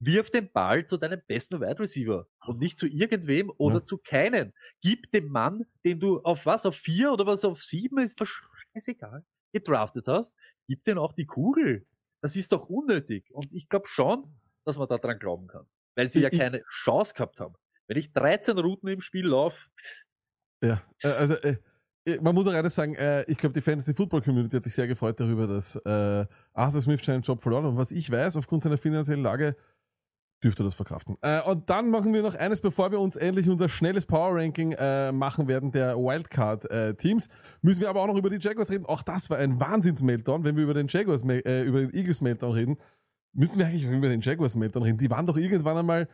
Wirf den Ball zu deinem besten Wide Receiver und nicht zu irgendwem oder Ja. zu keinen. Gib dem Mann, den du auf was, auf vier oder was auf sieben ist, scheißegal, gedraftet hast, gib den auch die Kugel. Das ist doch unnötig. Und ich glaube schon, dass man daran glauben kann. Weil sie ja keine Chance gehabt haben. Wenn ich 13 Routen im Spiel laufe, Ja, äh, also äh, äh, man muss auch eines sagen, äh, ich glaube, die Fantasy Football Community hat sich sehr gefreut darüber, dass äh, Arthur Smith seinen Job verloren hat. Und was ich weiß, aufgrund seiner finanziellen Lage, dürfte das verkraften. Äh, und dann machen wir noch eines, bevor wir uns endlich unser schnelles Power Ranking äh, machen werden der Wildcard äh, Teams, müssen wir aber auch noch über die Jaguars reden. Auch das war ein Wahnsinns-Meltdown. Wenn wir über den Jaguars, äh, über den Eagles Meltdown reden, müssen wir eigentlich auch über den Jaguars Meltdown reden. Die waren doch irgendwann einmal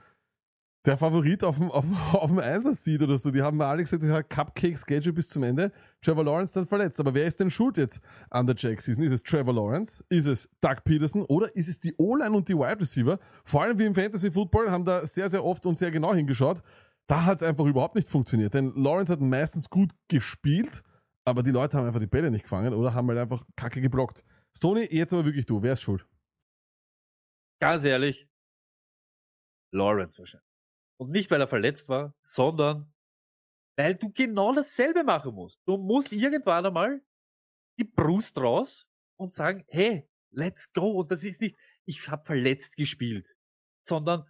der Favorit auf dem, auf, (laughs) auf dem Einsatz-Seed oder so. Die haben alle gesagt, ja, Cupcake-Schedule bis zum Ende. Trevor Lawrence dann verletzt. Aber wer ist denn schuld jetzt an der Jack-Season? Ist es Trevor Lawrence? Ist es Doug Peterson? Oder ist es die O-Line und die Wide Receiver? Vor allem wie im Fantasy-Football haben da sehr, sehr oft und sehr genau hingeschaut. Da hat es einfach überhaupt nicht funktioniert. Denn Lawrence hat meistens gut gespielt, aber die Leute haben einfach die Bälle nicht gefangen oder haben halt einfach kacke geblockt. Stoney, jetzt aber wirklich du. Wer ist schuld? ganz ehrlich, Lawrence wahrscheinlich. Und nicht, weil er verletzt war, sondern weil du genau dasselbe machen musst. Du musst irgendwann einmal die Brust raus und sagen, hey, let's go. Und das ist nicht, ich habe verletzt gespielt, sondern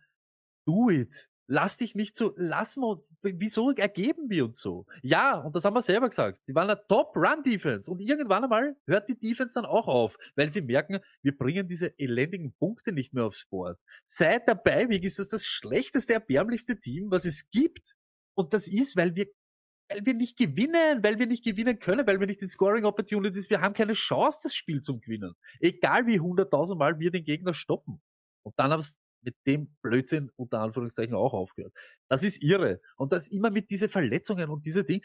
do it. Lass dich nicht so, lassen wir uns, wieso ergeben wir uns so? Ja, und das haben wir selber gesagt. Die waren eine Top-Run-Defense. Und irgendwann einmal hört die Defense dann auch auf, weil sie merken, wir bringen diese elendigen Punkte nicht mehr aufs Board. Seid dabei, wie ist das das schlechteste, erbärmlichste Team, was es gibt. Und das ist, weil wir, weil wir nicht gewinnen, weil wir nicht gewinnen können, weil wir nicht in Scoring Opportunities, wir haben keine Chance, das Spiel zu gewinnen. Egal wie hunderttausend Mal wir den Gegner stoppen. Und dann haben mit dem Blödsinn unter Anführungszeichen auch aufgehört. Das ist irre. Und das immer mit diese Verletzungen und diese Dinge.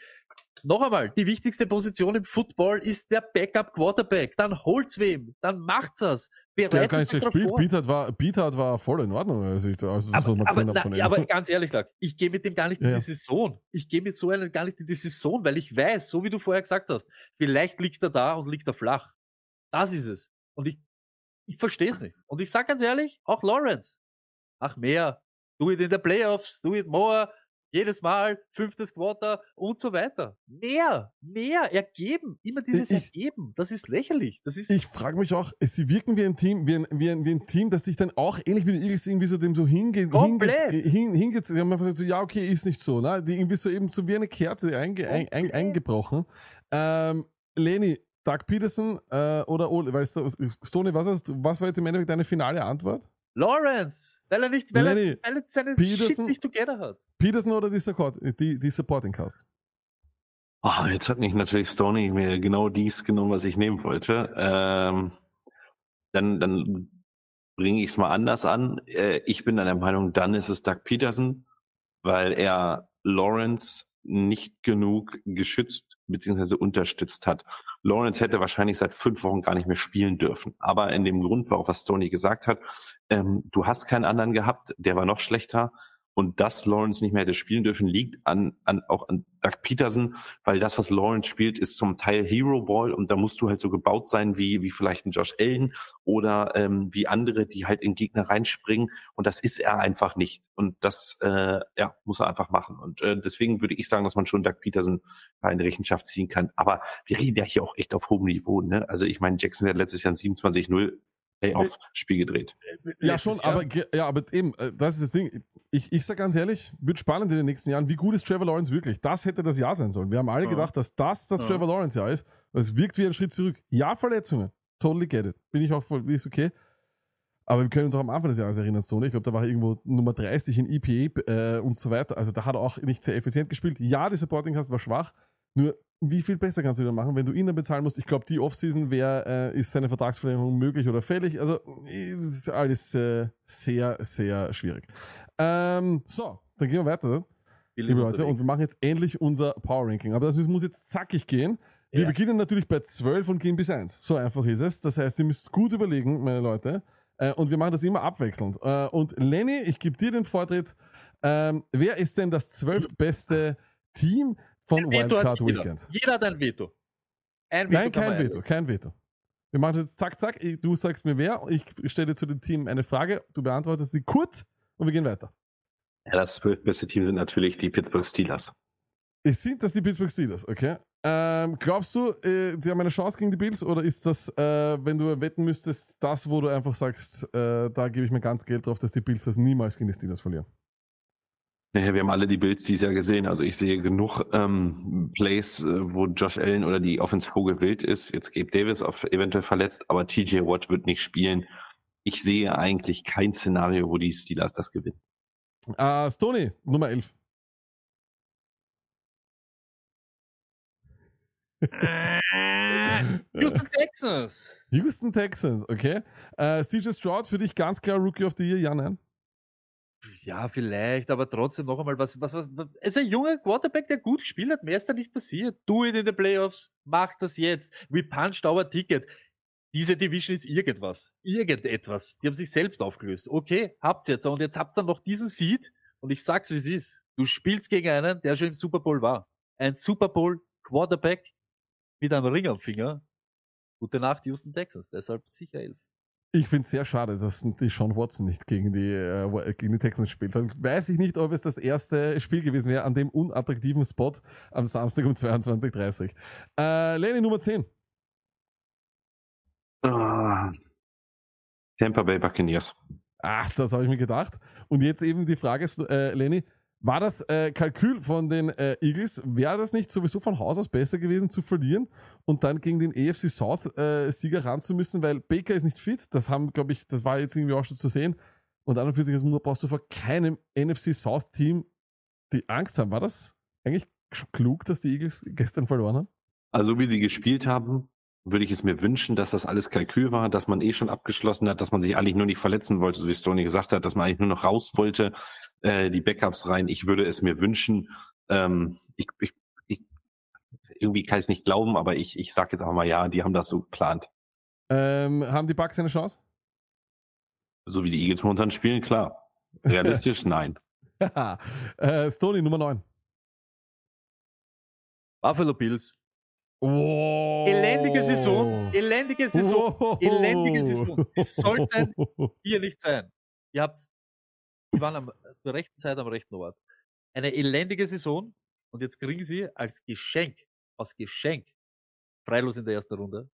Noch einmal, die wichtigste Position im Football ist der Backup Quarterback. Dann holt's wem, dann macht's es. Der hat nicht so gespielt. Beathard war, Beathard war voll in Ordnung. Also, ich, also das, aber, man aber, na, ja, aber ganz ehrlich, Lack, ich gehe mit dem gar nicht Ja, in die Saison. Ich gehe mit so einem gar nicht in die Saison, weil ich weiß, so wie du vorher gesagt hast, vielleicht liegt er da und liegt er flach. Das ist es. Und ich, ich verstehe es nicht. Und ich sag ganz ehrlich, auch Lawrence. Ach mehr. Do it in the Playoffs, do it more. Jedes Mal, fünftes Quarter und so weiter. Mehr, mehr, ergeben. Immer dieses Ich- Ergeben. Das ist lächerlich. Das ist, Ich frage mich auch, sie wirken wie ein Team, wie ein, wie ein, wie ein Team, das sich dann auch ähnlich wie die Eagles irgendwie so dem so hingeht, Komplett. hingeht, hin, hingeht, die haben einfach so, ja, okay, ist nicht so, ne? Die irgendwie so eben so wie eine Kerze einge, ein, ein, eingebrochen. Ähm, Leni, Doug Peterson, äh, oder Ole, weil Stoney, was, hast, was war jetzt im Endeffekt deine finale Antwort? Lawrence, weil er nicht, weil, Lenny, er, weil er seine Peterson- Shit nicht together hat. Peterson oder die, Support, die, die Supporting Cast? Oh, jetzt hat mich natürlich Stoney mir genau dies genommen, was ich nehmen wollte. Ähm, dann dann bringe ich es mal anders an. Äh, ich bin der Meinung, dann ist es Doug Peterson, weil er Lawrence nicht genug geschützt bzw. unterstützt hat. Lawrence hätte wahrscheinlich seit fünf Wochen gar nicht mehr spielen dürfen. Aber in dem Grund war auch, was Stoney gesagt hat, ähm, du hast keinen anderen gehabt, der war noch schlechter. Und dass Lawrence nicht mehr hätte spielen dürfen, liegt an, an auch an Doug Peterson, weil das, was Lawrence spielt, ist zum Teil Hero Ball und da musst du halt so gebaut sein wie, wie vielleicht ein Josh Allen oder ähm, wie andere, die halt in Gegner reinspringen und das ist er einfach nicht. Und das äh, ja, muss er einfach machen. Und äh, deswegen würde ich sagen, dass man schon Doug Peterson da in Rechenschaft ziehen kann. Aber wir reden ja hier auch echt auf hohem Niveau. Ne? Also ich meine, Jackson hat letztes Jahr ein 27-0 Playoff-Spiel gedreht. Ja, schon, aber, ja, aber eben, äh, das ist das Ding. Ich, ich sag ganz ehrlich, wird spannend in den nächsten Jahren. Wie gut ist Trevor Lawrence wirklich? Das hätte das Jahr sein sollen. Wir haben alle Ja. gedacht, dass das das Ja. Trevor Lawrence Jahr ist. Es wirkt wie ein Schritt zurück. Ja, Verletzungen. Totally get it. Bin ich auch voll, ist okay. Aber wir können uns auch am Anfang des Jahres erinnern, Stoney. Ich glaube, da war er irgendwo Nummer 30 in EPA äh, und so weiter. Also da hat er auch nicht sehr effizient gespielt. Ja, die Supporting Cast war schwach. Nur, wie viel besser kannst du denn machen, wenn du ihn dann bezahlen musst? Ich glaube, die Offseason wäre, äh, ist seine Vertragsverlängerung möglich oder fällig. Also, äh, das ist alles äh, sehr, sehr schwierig. Ähm, so, dann gehen wir weiter, liebe Leute. Und wir machen jetzt endlich unser Power Ranking. Aber das muss jetzt zackig gehen. Wir Ja. beginnen natürlich bei 12 und gehen bis 1. So einfach ist es. Das heißt, ihr müsst gut überlegen, meine Leute. Äh, und wir machen das immer abwechselnd. Äh, und Lenny, ich gebe dir den Vortritt. Ähm, wer ist denn das zwölftbeste Team von Wildcard. Weekend? Jeder hat ein Veto. Ein Veto Nein, kein Veto, kein Veto. Wir machen das jetzt zack, zack. Du sagst mir wer. Ich stelle zu dem Team eine Frage. Du beantwortest sie kurz und wir gehen weiter. Ja, das zwölfbeste Team sind natürlich die Pittsburgh Steelers. Es sind das die Pittsburgh Steelers, okay? Ähm, glaubst du, äh, sie haben eine Chance gegen die Bills oder ist das, äh, wenn du wetten müsstest, das, wo du einfach sagst, äh, da gebe ich mir ganz Geld drauf, dass die Bills das niemals gegen die Steelers verlieren? Naja, wir haben alle die Bills dieses Jahr gesehen. Also ich sehe genug ähm, Plays, äh, wo Josh Allen oder die Offense vogelwild ist. Jetzt Gabe Davis auf eventuell verletzt, aber TJ Watt wird nicht spielen. Ich sehe eigentlich kein Szenario, wo die Steelers das gewinnen. Äh, Stoney, Nummer 11. Houston Texans. Houston Texans, okay. Äh, CJ Stroud für dich ganz klar Rookie of the Year, ja, nein? Ja, vielleicht, aber trotzdem noch einmal, was, was, was, es ist ein junger Quarterback, der gut gespielt hat, mehr ist da nicht passiert. Do it in the Playoffs, macht das jetzt. We punched our ticket. Diese Division ist irgendwas. Irgendetwas. Die haben sich selbst aufgelöst. Okay, habt ihr jetzt. Und jetzt habt ihr noch diesen Seed. Und ich sag's, wie es ist. Du spielst gegen einen, der schon im Super Bowl war. Ein Super Bowl Quarterback mit einem Ring am Finger. Gute Nacht, Houston Texans. Deshalb sicher elf. Ich finde es sehr schade, dass die Sean Watson nicht gegen die, äh, gegen die Texans spielt. Dann weiß ich nicht, ob es das erste Spiel gewesen wäre an dem unattraktiven Spot am Samstag um 22.30 Äh, Lenny Nummer 10. Ah, Tampa Bay Buccaneers. Ach, das habe ich mir gedacht. Und jetzt eben die Frage, äh, Lenny, war das äh, Kalkül von den äh, Eagles, wäre das nicht sowieso von Haus aus besser gewesen zu verlieren und dann gegen den AFC South äh, Sieger ran zu müssen, weil Baker ist nicht fit, das haben, glaube ich, das war jetzt irgendwie auch schon zu sehen. Und 41 als Nummer brauchst du vor keinem NFC South Team die Angst haben. War das eigentlich klug, dass die Eagles gestern verloren haben? Also wie sie gespielt haben, würde ich es mir wünschen, dass das alles Kalkül war, dass man eh schon abgeschlossen hat, dass man sich eigentlich nur nicht verletzen wollte, so wie Stoney gesagt hat, dass man eigentlich nur noch raus wollte, äh, die Backups rein. Ich würde es mir wünschen. Ähm, ich, ich, ich, irgendwie kann ich es nicht glauben, aber ich, ich sage jetzt auch mal ja, die haben das so geplant. Ähm, haben die Bucks eine Chance? So wie die Eagles momentan spielen, klar. (laughs) Realistisch, nein. (laughs) äh, Stoney, Nummer 9. Buffalo Bills. Oh. Elendige Saison. Elendige Saison. Elendige Saison. Die sollten hier nicht sein. Ihr habt, die waren am, zur rechten Zeit am rechten Ort. Eine elendige Saison. Und jetzt kriegen sie als Geschenk, als Geschenk, freilos in der ersten Runde,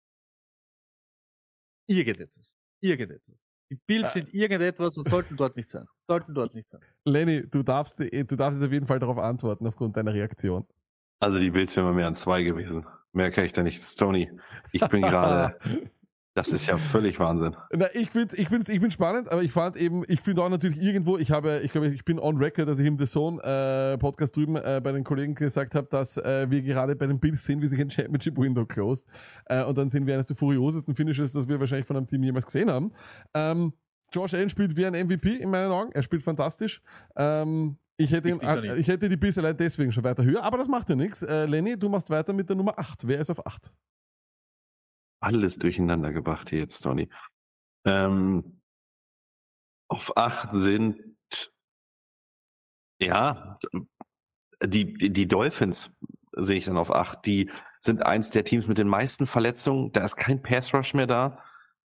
irgendetwas. Irgendetwas. Die Bills Äh. sind irgendetwas und sollten dort nicht sein. Sollten dort nicht sein. Lenny, du darfst, du darfst jetzt auf jeden Fall darauf antworten aufgrund deiner Reaktion. Also die Bills wären bei mir an zwei gewesen. Mehr kann ich da nicht. Stoney, ich bin gerade, (laughs) das ist ja völlig Wahnsinn. Na, ich finde ich find's, ich find's spannend, aber ich fand eben, ich finde auch natürlich irgendwo, ich habe, ich glaube, ich bin on record, dass ich im The Zone äh, Podcast drüben äh, bei den Kollegen gesagt habe, dass äh, wir gerade bei den Bills sehen, wie sich ein Championship Window closed. Äh, und dann sehen wir eines der furiosesten Finishes, das wir wahrscheinlich von einem Team jemals gesehen haben. Ähm, Josh Allen spielt wie ein MVP in meinen Augen. Er spielt fantastisch. Ähm, ich hätte, ihn, Ich ich hätte die allein deswegen schon weiter höher, aber das macht ja nichts. Äh, Lenny, du machst weiter mit der Nummer 8. Wer ist auf 8? Alles durcheinander gebracht hier jetzt, Tony. Ähm, auf acht sind, ja, die, die Dolphins sehe ich dann auf acht. Die sind eins der Teams mit den meisten Verletzungen. Da ist kein Pass Rush mehr da.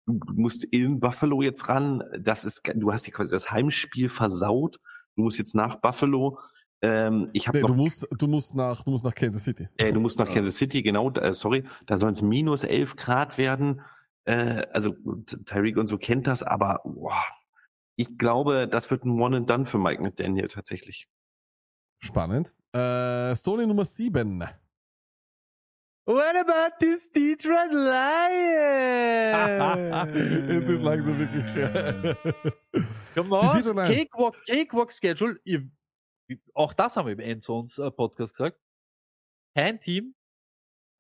Du musst in Buffalo jetzt ran. Das ist, du hast dir quasi das Heimspiel versaut. Du musst jetzt nach Buffalo. Ähm, ich habe Nee, noch du, musst, du, musst nach, du musst nach Kansas City. äh, du musst nach Kansas City, genau, äh, sorry, da sollen es minus 11 Grad werden. Äh, also Tyreek und so kennt das, aber boah, ich glaube, das wird ein One and Done für Mike McDaniel tatsächlich. Spannend. Äh, Story Nummer 7. What about this Detroit Lions? (laughs) Jetzt ist langsam wirklich schwer. Come on. Cakewalk, Cakewalk Schedule. Ihr, auch das haben wir im Endzones äh, Podcast gesagt. Kein Team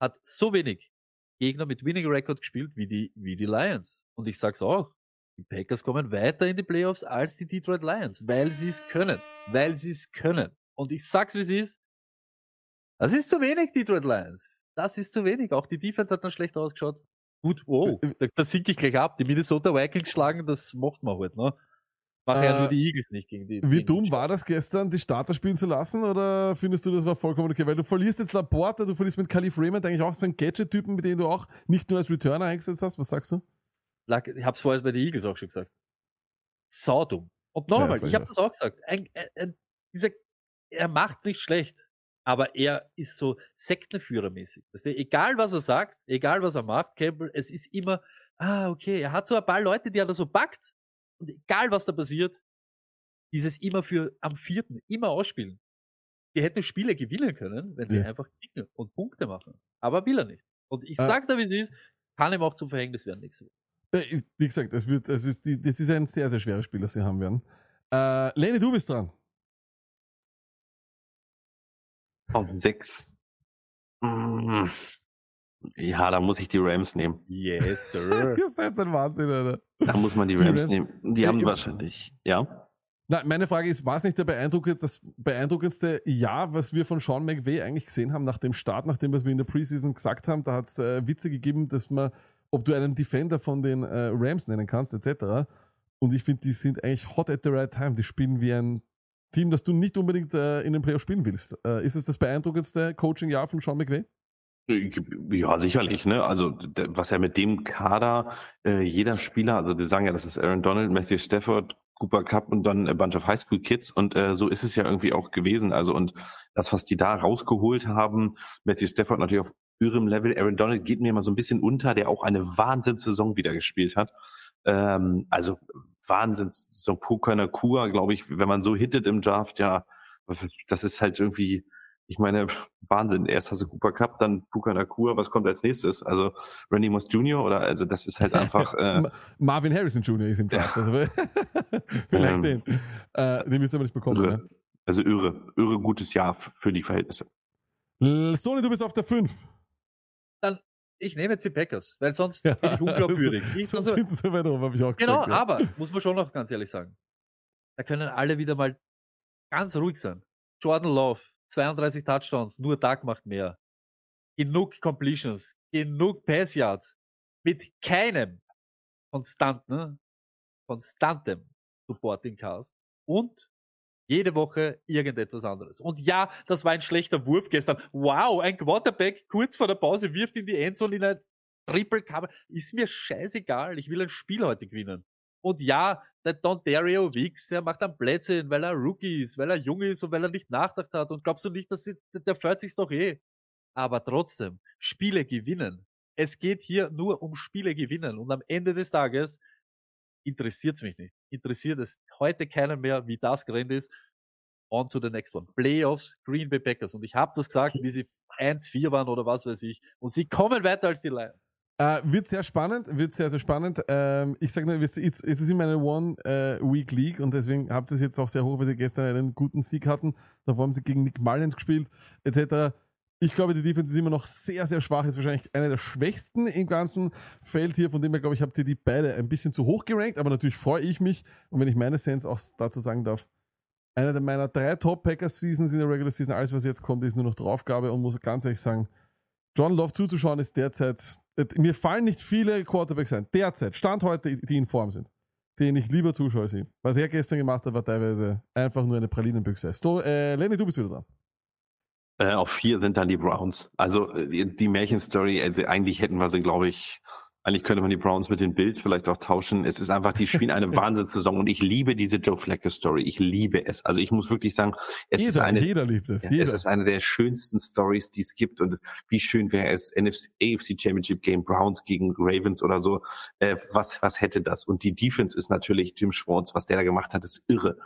hat so wenig Gegner mit Winning Record gespielt wie die, wie die Lions. Und ich sag's auch. Die Packers kommen weiter in die Playoffs als die Detroit Lions, weil sie es können. Weil sie es können. Und ich sag's wie es ist. Das ist zu wenig, Detroit Lions. Das ist zu wenig. Auch die Defense hat dann schlecht ausgeschaut. Gut, wow, da, da sinke ich gleich ab. Die Minnesota Vikings schlagen, das macht man halt, ne? Machen ja Äh, nur die Eagles nicht gegen die. Wie gegen dumm war das gestern, die Starter spielen zu lassen? Oder findest du, das war vollkommen okay? Weil du verlierst jetzt Laporta, du verlierst mit Khalif Raymond eigentlich auch so einen Gadget-Typen, mit dem du auch nicht nur als Returner eingesetzt hast. Was sagst du? Ich hab's vorher bei den Eagles auch schon gesagt. Saudumm. Und noch Ja, einmal, ich habe ja. das auch gesagt. Ein, ein, ein, dieser, er macht nicht schlecht, aber er ist so Sektenführermäßig. Weißt du, egal was er sagt, egal was er macht, Campbell, es ist immer, ah, okay, er hat so ein paar Leute, die er da so packt und egal was da passiert, dieses immer für am vierten, immer ausspielen. Die hätten Spiele gewinnen können, wenn sie Ja. einfach kicken und Punkte machen. Aber will er nicht. Und ich sag da, wie es ist, kann ihm auch zum Verhängnis werden nächste Woche. Äh, Wie gesagt, es wird, es ist, das ist ein sehr, sehr schweres Spiel, das sie haben werden. Äh, Lene, du bist dran. Auf sechs. Mm. Ja, da muss ich die Rams nehmen. Yes, (laughs) sir. Ihr seid ein Wahnsinn, Alter. Da muss man die Die Rams Rams- nehmen. Die Ja, haben ich- wahrscheinlich, ja. Na, meine Frage ist, war es nicht der beeindruckend, das beeindruckendste Jahr, was wir von Sean McVay eigentlich gesehen haben nach dem Start, nachdem was wir in der Preseason gesagt haben? Da hat es äh, Witze gegeben, dass man, ob du einen Defender von den äh, Rams nennen kannst, etc. Und ich finde, die sind eigentlich hot at the right time. Die spielen wie ein Team, das du nicht unbedingt äh, in den Playoffs spielen willst. Äh, ist es das beeindruckendste Coaching-Jahr von Sean McVay? Ja, sicherlich, ne? Also was er mit dem Kader, äh, jeder Spieler, also wir sagen ja, das ist Aaron Donald, Matthew Stafford, Cooper Cup und dann a bunch of Highschool Kids und äh, so ist es ja irgendwie auch gewesen. Also und das, was die da rausgeholt haben, Matthew Stafford natürlich auf höherem Level, Aaron Donald geht mir immer so ein bisschen unter, der auch eine Wahnsinnssaison wieder gespielt hat. Ähm, also Wahnsinns, so Puka Nakua, glaube ich, wenn man so hittet im Draft, ja, das ist halt irgendwie, ich meine, (laughs) Wahnsinn. Erst hast du Cooper Cup, dann Puka Nakua, was kommt als nächstes? Also Randy Moss Jr. oder also das ist halt einfach (laughs) äh, Ma- Marvin Harrison Jr. ist im Draft. Also, (laughs) vielleicht Ähm, den. Äh, den müssen wir nicht bekommen. Ne? irre. Also irre, irre gutes Jahr für die Verhältnisse. Stoney, du bist auf der 5. ich nehme jetzt die Packers, weil sonst bin ich (laughs) unglaubwürdig. Ich, Sonst also, sind sie so weit rum, habe ich auch genau, gesagt. ja. aber muss man schon noch ganz ehrlich sagen, da können alle wieder mal ganz ruhig sein. Jordan Love, 32 Touchdowns, nur Tag macht mehr. Genug Completions, genug Pass Yards, mit keinem konstanten, konstantem Supporting Cast und jede Woche irgendetwas anderes. Und ja, das war ein schlechter Wurf gestern. Wow, ein Quarterback kurz vor der Pause wirft in die Endzone in ein Triple Cover. Ist mir scheißegal. Ich will ein Spiel heute gewinnen. Und ja, der Don Dario Wicks, der macht dann Plätzchen, weil er Rookie ist, weil er jung ist und weil er nicht nachgedacht hat. Und glaubst du nicht, dass sie, der freut sich doch eh. Aber trotzdem, Spiele gewinnen. Es geht hier nur um Spiele gewinnen. Und am Ende des Tages interessiert's mich nicht. Interessiert es heute keiner mehr, wie das gerannt ist. On to the next one. Playoffs, Green Bay Packers. Und ich habe das gesagt, wie sie 1-4 waren oder was weiß ich. Und sie kommen weiter als die Lions. Äh, wird sehr spannend, wird sehr, sehr spannend. Ähm, ich sage nur, es ist immer eine One-Week-League und deswegen habt ihr es jetzt auch sehr hoch, weil sie gestern einen guten Sieg hatten. Davor haben sie gegen Nick Mullins gespielt, etc. Ich glaube, die Defense ist immer noch sehr, sehr schwach. Ist wahrscheinlich eine der schwächsten im ganzen Feld hier. Von dem her, glaube ich, habt ihr die beide ein bisschen zu hoch gerankt. Aber natürlich freue ich mich. Und wenn ich meine Sense auch dazu sagen darf, einer der meiner drei Top-Packers-Seasons in der Regular Season, alles was jetzt kommt, ist nur noch Draufgabe und muss ganz ehrlich sagen, John Love zuzuschauen ist derzeit, äh, mir fallen nicht viele Quarterbacks ein, derzeit, Stand heute, die in Form sind, denen ich lieber zuschaue sie. Was er gestern gemacht hat, war teilweise einfach nur eine Pralinenbüchse. Sto äh, Lenny, du bist wieder dran. Äh, auf vier sind dann die Browns. Also äh, die, die Märchenstory, also eigentlich hätten wir sie, glaube ich, eigentlich könnte man die Browns mit den Bills vielleicht auch tauschen. Es ist einfach, die spielen eine (laughs) Wahnsinnssaison und ich liebe diese Joe Flacco Story. Ich liebe es. Also ich muss wirklich sagen, es ist jeder, eine, jeder liebt es. jeder. es ist eine der schönsten Stories, die es gibt. Und wie schön wäre es, NFC, AFC Championship Game Browns gegen Ravens oder so. Äh, was, was hätte das? Und die Defense ist natürlich Jim Schwartz, was der da gemacht hat, ist irre.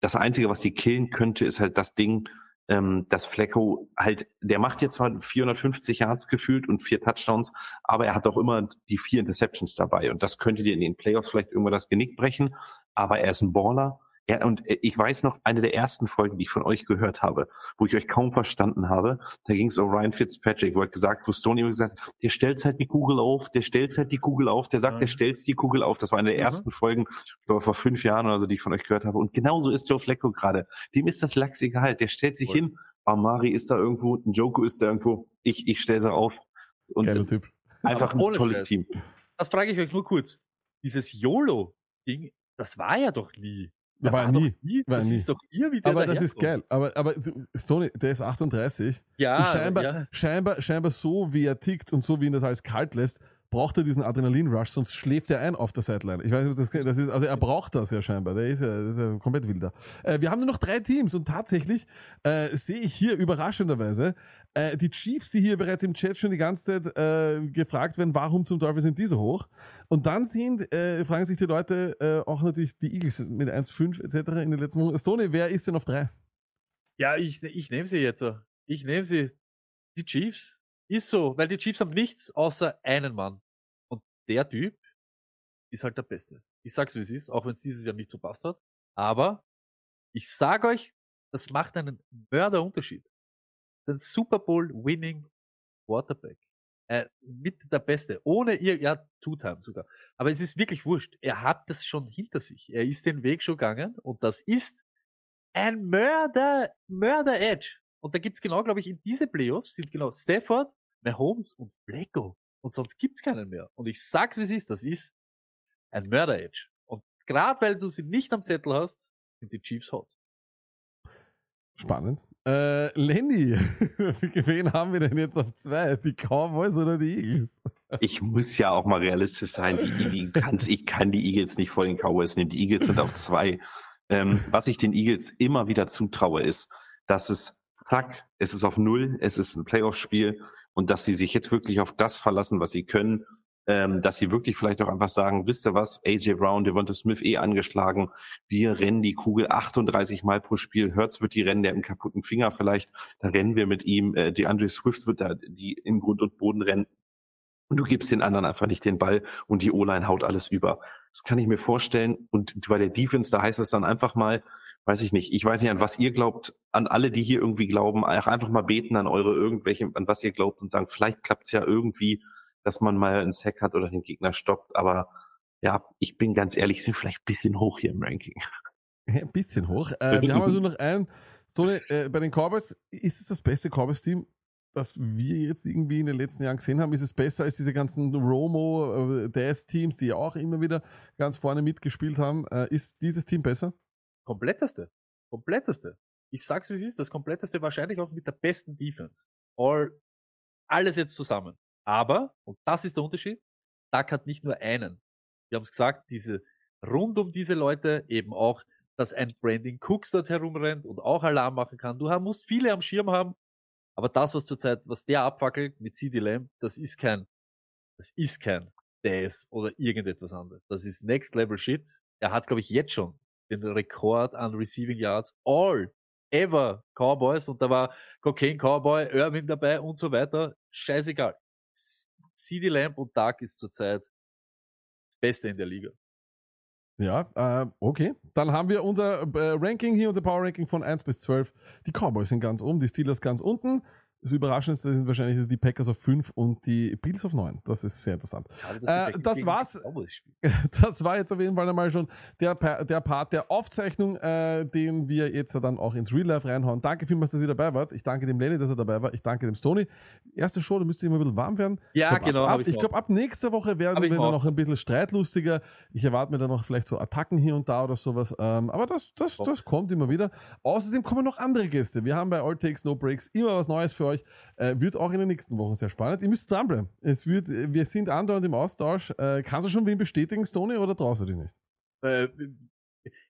Das Einzige, was die killen könnte, ist halt das Ding, ähm, dass Flecko halt, der macht jetzt zwar 450 Yards gefühlt und vier Touchdowns, aber er hat auch immer die vier Interceptions dabei. Und das könnte dir in den Playoffs vielleicht irgendwann das Genick brechen. Aber er ist ein Baller. Ja, und ich weiß noch, eine der ersten Folgen, die ich von euch gehört habe, wo ich euch kaum verstanden habe, da ging es um Ryan Fitzpatrick, wo er gesagt, wo Stoney immer gesagt hat, der stellt halt die Kugel auf, der stellt halt die Kugel auf, der sagt, Mhm. der stellt die Kugel auf. Das war eine der Mhm. ersten Folgen, ich glaube vor fünf Jahren oder so, die ich von euch gehört habe. Und genauso ist Joe Flacco gerade. Dem ist das Lachs egal. Der stellt sich Voll. hin, Amari ist da irgendwo, ein Joko ist da irgendwo, ich, ich stelle da auf. Und Geiler Typ. einfach ein tolles Scheiß. Team. Das frage ich euch nur kurz. Dieses YOLO-Ding, das war ja doch nie. Da war er doch nie. War das nie. ist doch ihr, wie der Aber das ist geil. Aber, aber Stoney, der ist 38. Ja, und scheinbar, ja. scheinbar, scheinbar so, wie er tickt und so, wie ihn das alles kalt lässt, braucht er diesen Adrenalin-Rush, sonst schläft er ein auf der Sideline. Ich weiß nicht, ob das, das ist, also er braucht das ja scheinbar. Der ist ja, das ist ja komplett wilder. Äh, wir haben nur noch drei Teams und tatsächlich äh, sehe ich hier überraschenderweise äh, die Chiefs, die hier bereits im Chat schon die ganze Zeit äh, gefragt werden, warum zum Teufel sind die so hoch? Und dann sind, äh, fragen sich die Leute äh, auch natürlich die Eagles mit 1,5 etc. in den letzten Wochen. Stoney, wer ist denn auf drei? Ja, ich, ich nehme sie jetzt. Ich nehme sie. Die Chiefs. Ist so, weil die Chiefs haben nichts außer einen Mann. Und der Typ ist halt der Beste. Ich sag's wie es ist, auch wenn es dieses Jahr nicht so passt hat. Aber ich sag euch, das macht einen Mörderunterschied. Den Super Bowl Winning Quarterback. Äh, mit der Beste. Ohne ihr, ja, Two-Time sogar. Aber es ist wirklich wurscht. Er hat das schon hinter sich. Er ist den Weg schon gegangen und das ist ein Mörder, Mörder Edge. Und da gibt's genau, glaube ich, in diese Playoffs sind genau Stafford, Mahomes und Blacko. Und sonst gibt's keinen mehr. Und ich sag's, wie es ist, das ist ein Mörder Edge. Und gerade weil du sie nicht am Zettel hast, sind die Chiefs hot. Spannend. Äh, Lenny, (laughs) wen haben wir denn jetzt auf zwei? Die Cowboys oder die Eagles? Ich muss ja auch mal realistisch sein. Die, die, ich kann die Eagles nicht vor den Cowboys nehmen. Die Eagles sind auf zwei. Ähm, was ich den Eagles immer wieder zutraue, ist, dass es zack, es ist auf null, es ist ein Playoff-Spiel und dass sie sich jetzt wirklich auf das verlassen, was sie können. Ähm, dass sie wirklich vielleicht auch einfach sagen, wisst ihr was, AJ Brown, Devonta Smith eh angeschlagen, wir rennen die Kugel 38 Mal pro Spiel, Hertz wird die rennen, der einen kaputten Finger vielleicht, da rennen wir mit ihm, äh, DeAndre Swift wird da die in Grund und Boden rennen. Und du gibst den anderen einfach nicht den Ball und die O-Line haut alles über. Das kann ich mir vorstellen. Und bei der Defense, da heißt es dann einfach mal, weiß ich nicht. Ich weiß nicht, an was ihr glaubt, an alle, die hier irgendwie glauben, einfach mal beten an eure irgendwelche, an was ihr glaubt und sagen, vielleicht klappt's ja irgendwie, dass man mal einen Sack hat oder den Gegner stoppt. Aber ja, ich bin ganz ehrlich, sind vielleicht ein bisschen hoch hier im Ranking. (laughs) Ein bisschen hoch. Äh, wir haben also noch ein, Stone, äh, bei den Cowboys, ist es das beste Cowboys-Team, das wir jetzt irgendwie in den letzten Jahren gesehen haben? Ist es besser als diese ganzen Romo, äh, Daz-Teams, die auch immer wieder ganz vorne mitgespielt haben? Äh, ist dieses Team besser? Kompletteste. Kompletteste. Ich sag's wie es ist, das kompletteste wahrscheinlich auch mit der besten Defense. All, alles jetzt zusammen. Aber, und das ist der Unterschied, Duck hat nicht nur einen. Wir haben es gesagt, diese, rund um diese Leute eben auch, dass ein Brandon Cooks dort herumrennt und auch Alarm machen kann. Du musst viele am Schirm haben, aber das, was zurzeit, was der abfackelt mit CD Lamb, das ist kein, das ist kein Daz oder irgendetwas anderes. Das ist Next Level Shit. Er hat, glaube ich, jetzt schon den Rekord an Receiving Yards all ever Cowboys und da war Cocaine Cowboy, Irving dabei und so weiter. Scheißegal. CD Lamb und Dark ist zurzeit das Beste in der Liga. Ja, äh, okay. Dann haben wir unser äh, Ranking hier, unser Power Ranking von 1 bis 12. Die Cowboys sind ganz oben, die Steelers ganz unten. Das Überraschendste sind wahrscheinlich die Packers auf 5 und die Bills auf 9. Das ist sehr interessant. Schade, Äh, das war's. (laughs) Das war jetzt auf jeden Fall einmal schon der, der Part der Aufzeichnung, äh, den wir jetzt dann auch ins Real Life reinhauen. Danke vielmals, dass ihr dabei wart. Ich danke dem Lenny, dass er dabei war. Ich danke dem Stony. Erste Show, da müsst ihr immer ein bisschen warm werden. Ja, glaub, genau, Ab, ich ich glaube, ab nächster Woche werden wir dann noch ein bisschen streitlustiger. Ich erwarte mir dann noch vielleicht so Attacken hier und da oder sowas. Ähm, aber das, das, Top. das kommt immer wieder. Außerdem kommen noch andere Gäste. Wir haben bei All Takes No Breaks immer was Neues für euch. Äh, wird auch in den nächsten Wochen sehr spannend. Ihr müsst dranbleiben. Es wird, wir sind andauernd im Austausch. Äh, kannst du schon wen bestätigen, Stony, oder traust du dich nicht? Äh,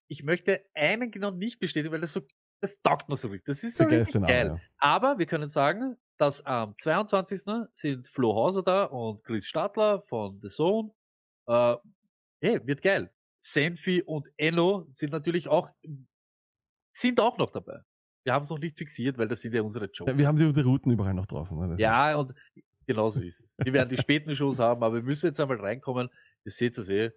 ich möchte einen genau nicht bestätigen, weil das so, das taugt mir so richtig. Das ist so richtig Name, geil. ja. Aber wir können sagen, dass am 22. sind Flo Hauser da und Chris Stadler von The Zone. Äh, hey, wird geil. Senfi und Enno sind natürlich auch, sind auch noch dabei. Wir haben es noch nicht fixiert, weil das sind ja unsere Jokes. Ja, wir haben die, die Routen überall noch draußen. Ne? Ja, und genauso ist es. Wir werden die späten Shows haben, aber wir müssen jetzt einmal reinkommen. Ihr seht es eh.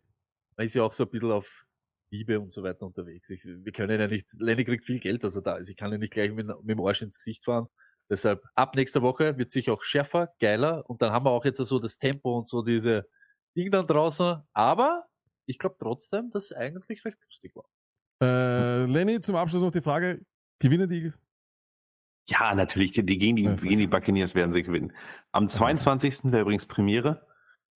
Man ist ja auch so ein bisschen auf Liebe und so weiter unterwegs. Ich, wir können ja nicht, Lenny kriegt viel Geld, dass er da ist. Ich kann ja nicht gleich mit, mit dem Arsch ins Gesicht fahren. Deshalb, ab nächster Woche wird sich auch schärfer, geiler und dann haben wir auch jetzt so das Tempo und so diese Ding dann draußen. Aber ich glaube trotzdem, dass es eigentlich recht lustig war. Äh, Lenny, zum Abschluss noch die Frage: Gewinnen die Eagles? Ja, natürlich, die gegen die, Ja, gegen die Buccaneers werden sie gewinnen. Am ist 22. wäre übrigens Premiere.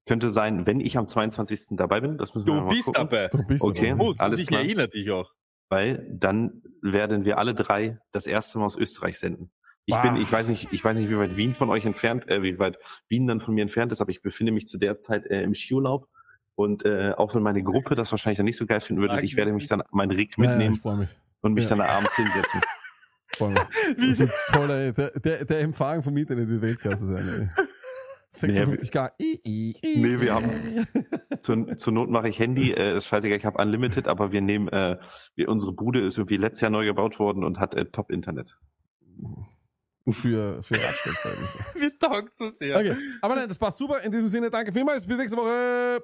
Könnte sein, wenn ich am 22. dabei bin. Das müssen wir Du mal bist gucken. dabei. Du bist Okay. dabei. Muss, alles und ich klar. erinnere dich auch. Weil dann werden wir alle drei das erste Mal aus Österreich senden. Ich Bah. bin, ich weiß nicht, ich weiß nicht, wie weit Wien von euch entfernt, äh, wie weit Wien dann von mir entfernt ist, aber ich befinde mich zu der Zeit äh, im Skiurlaub und äh, auch wenn meine Gruppe das wahrscheinlich dann nicht so geil finden würde, ich werde mich dann mein Rig Ja, ja, mitnehmen ich freue mich. Und mich ja. dann abends hinsetzen. (laughs) Mich. (laughs) Das ist toll, ey. Der, der, der Empfang vom Internet wird Weltklasse sein, ey. 56k. Nee, wir haben (laughs) zur, zur Not mache ich Handy, äh, ist scheißegal, ich habe Unlimited, aber wir nehmen, äh, wir, unsere Bude ist irgendwie letztes Jahr neu gebaut worden und hat äh, Top-Internet. für, für Radstellverhältnisse. Mir taugt so sehr. Okay, aber nein, das passt super. In diesem Sinne, danke vielmals. Bis nächste Woche.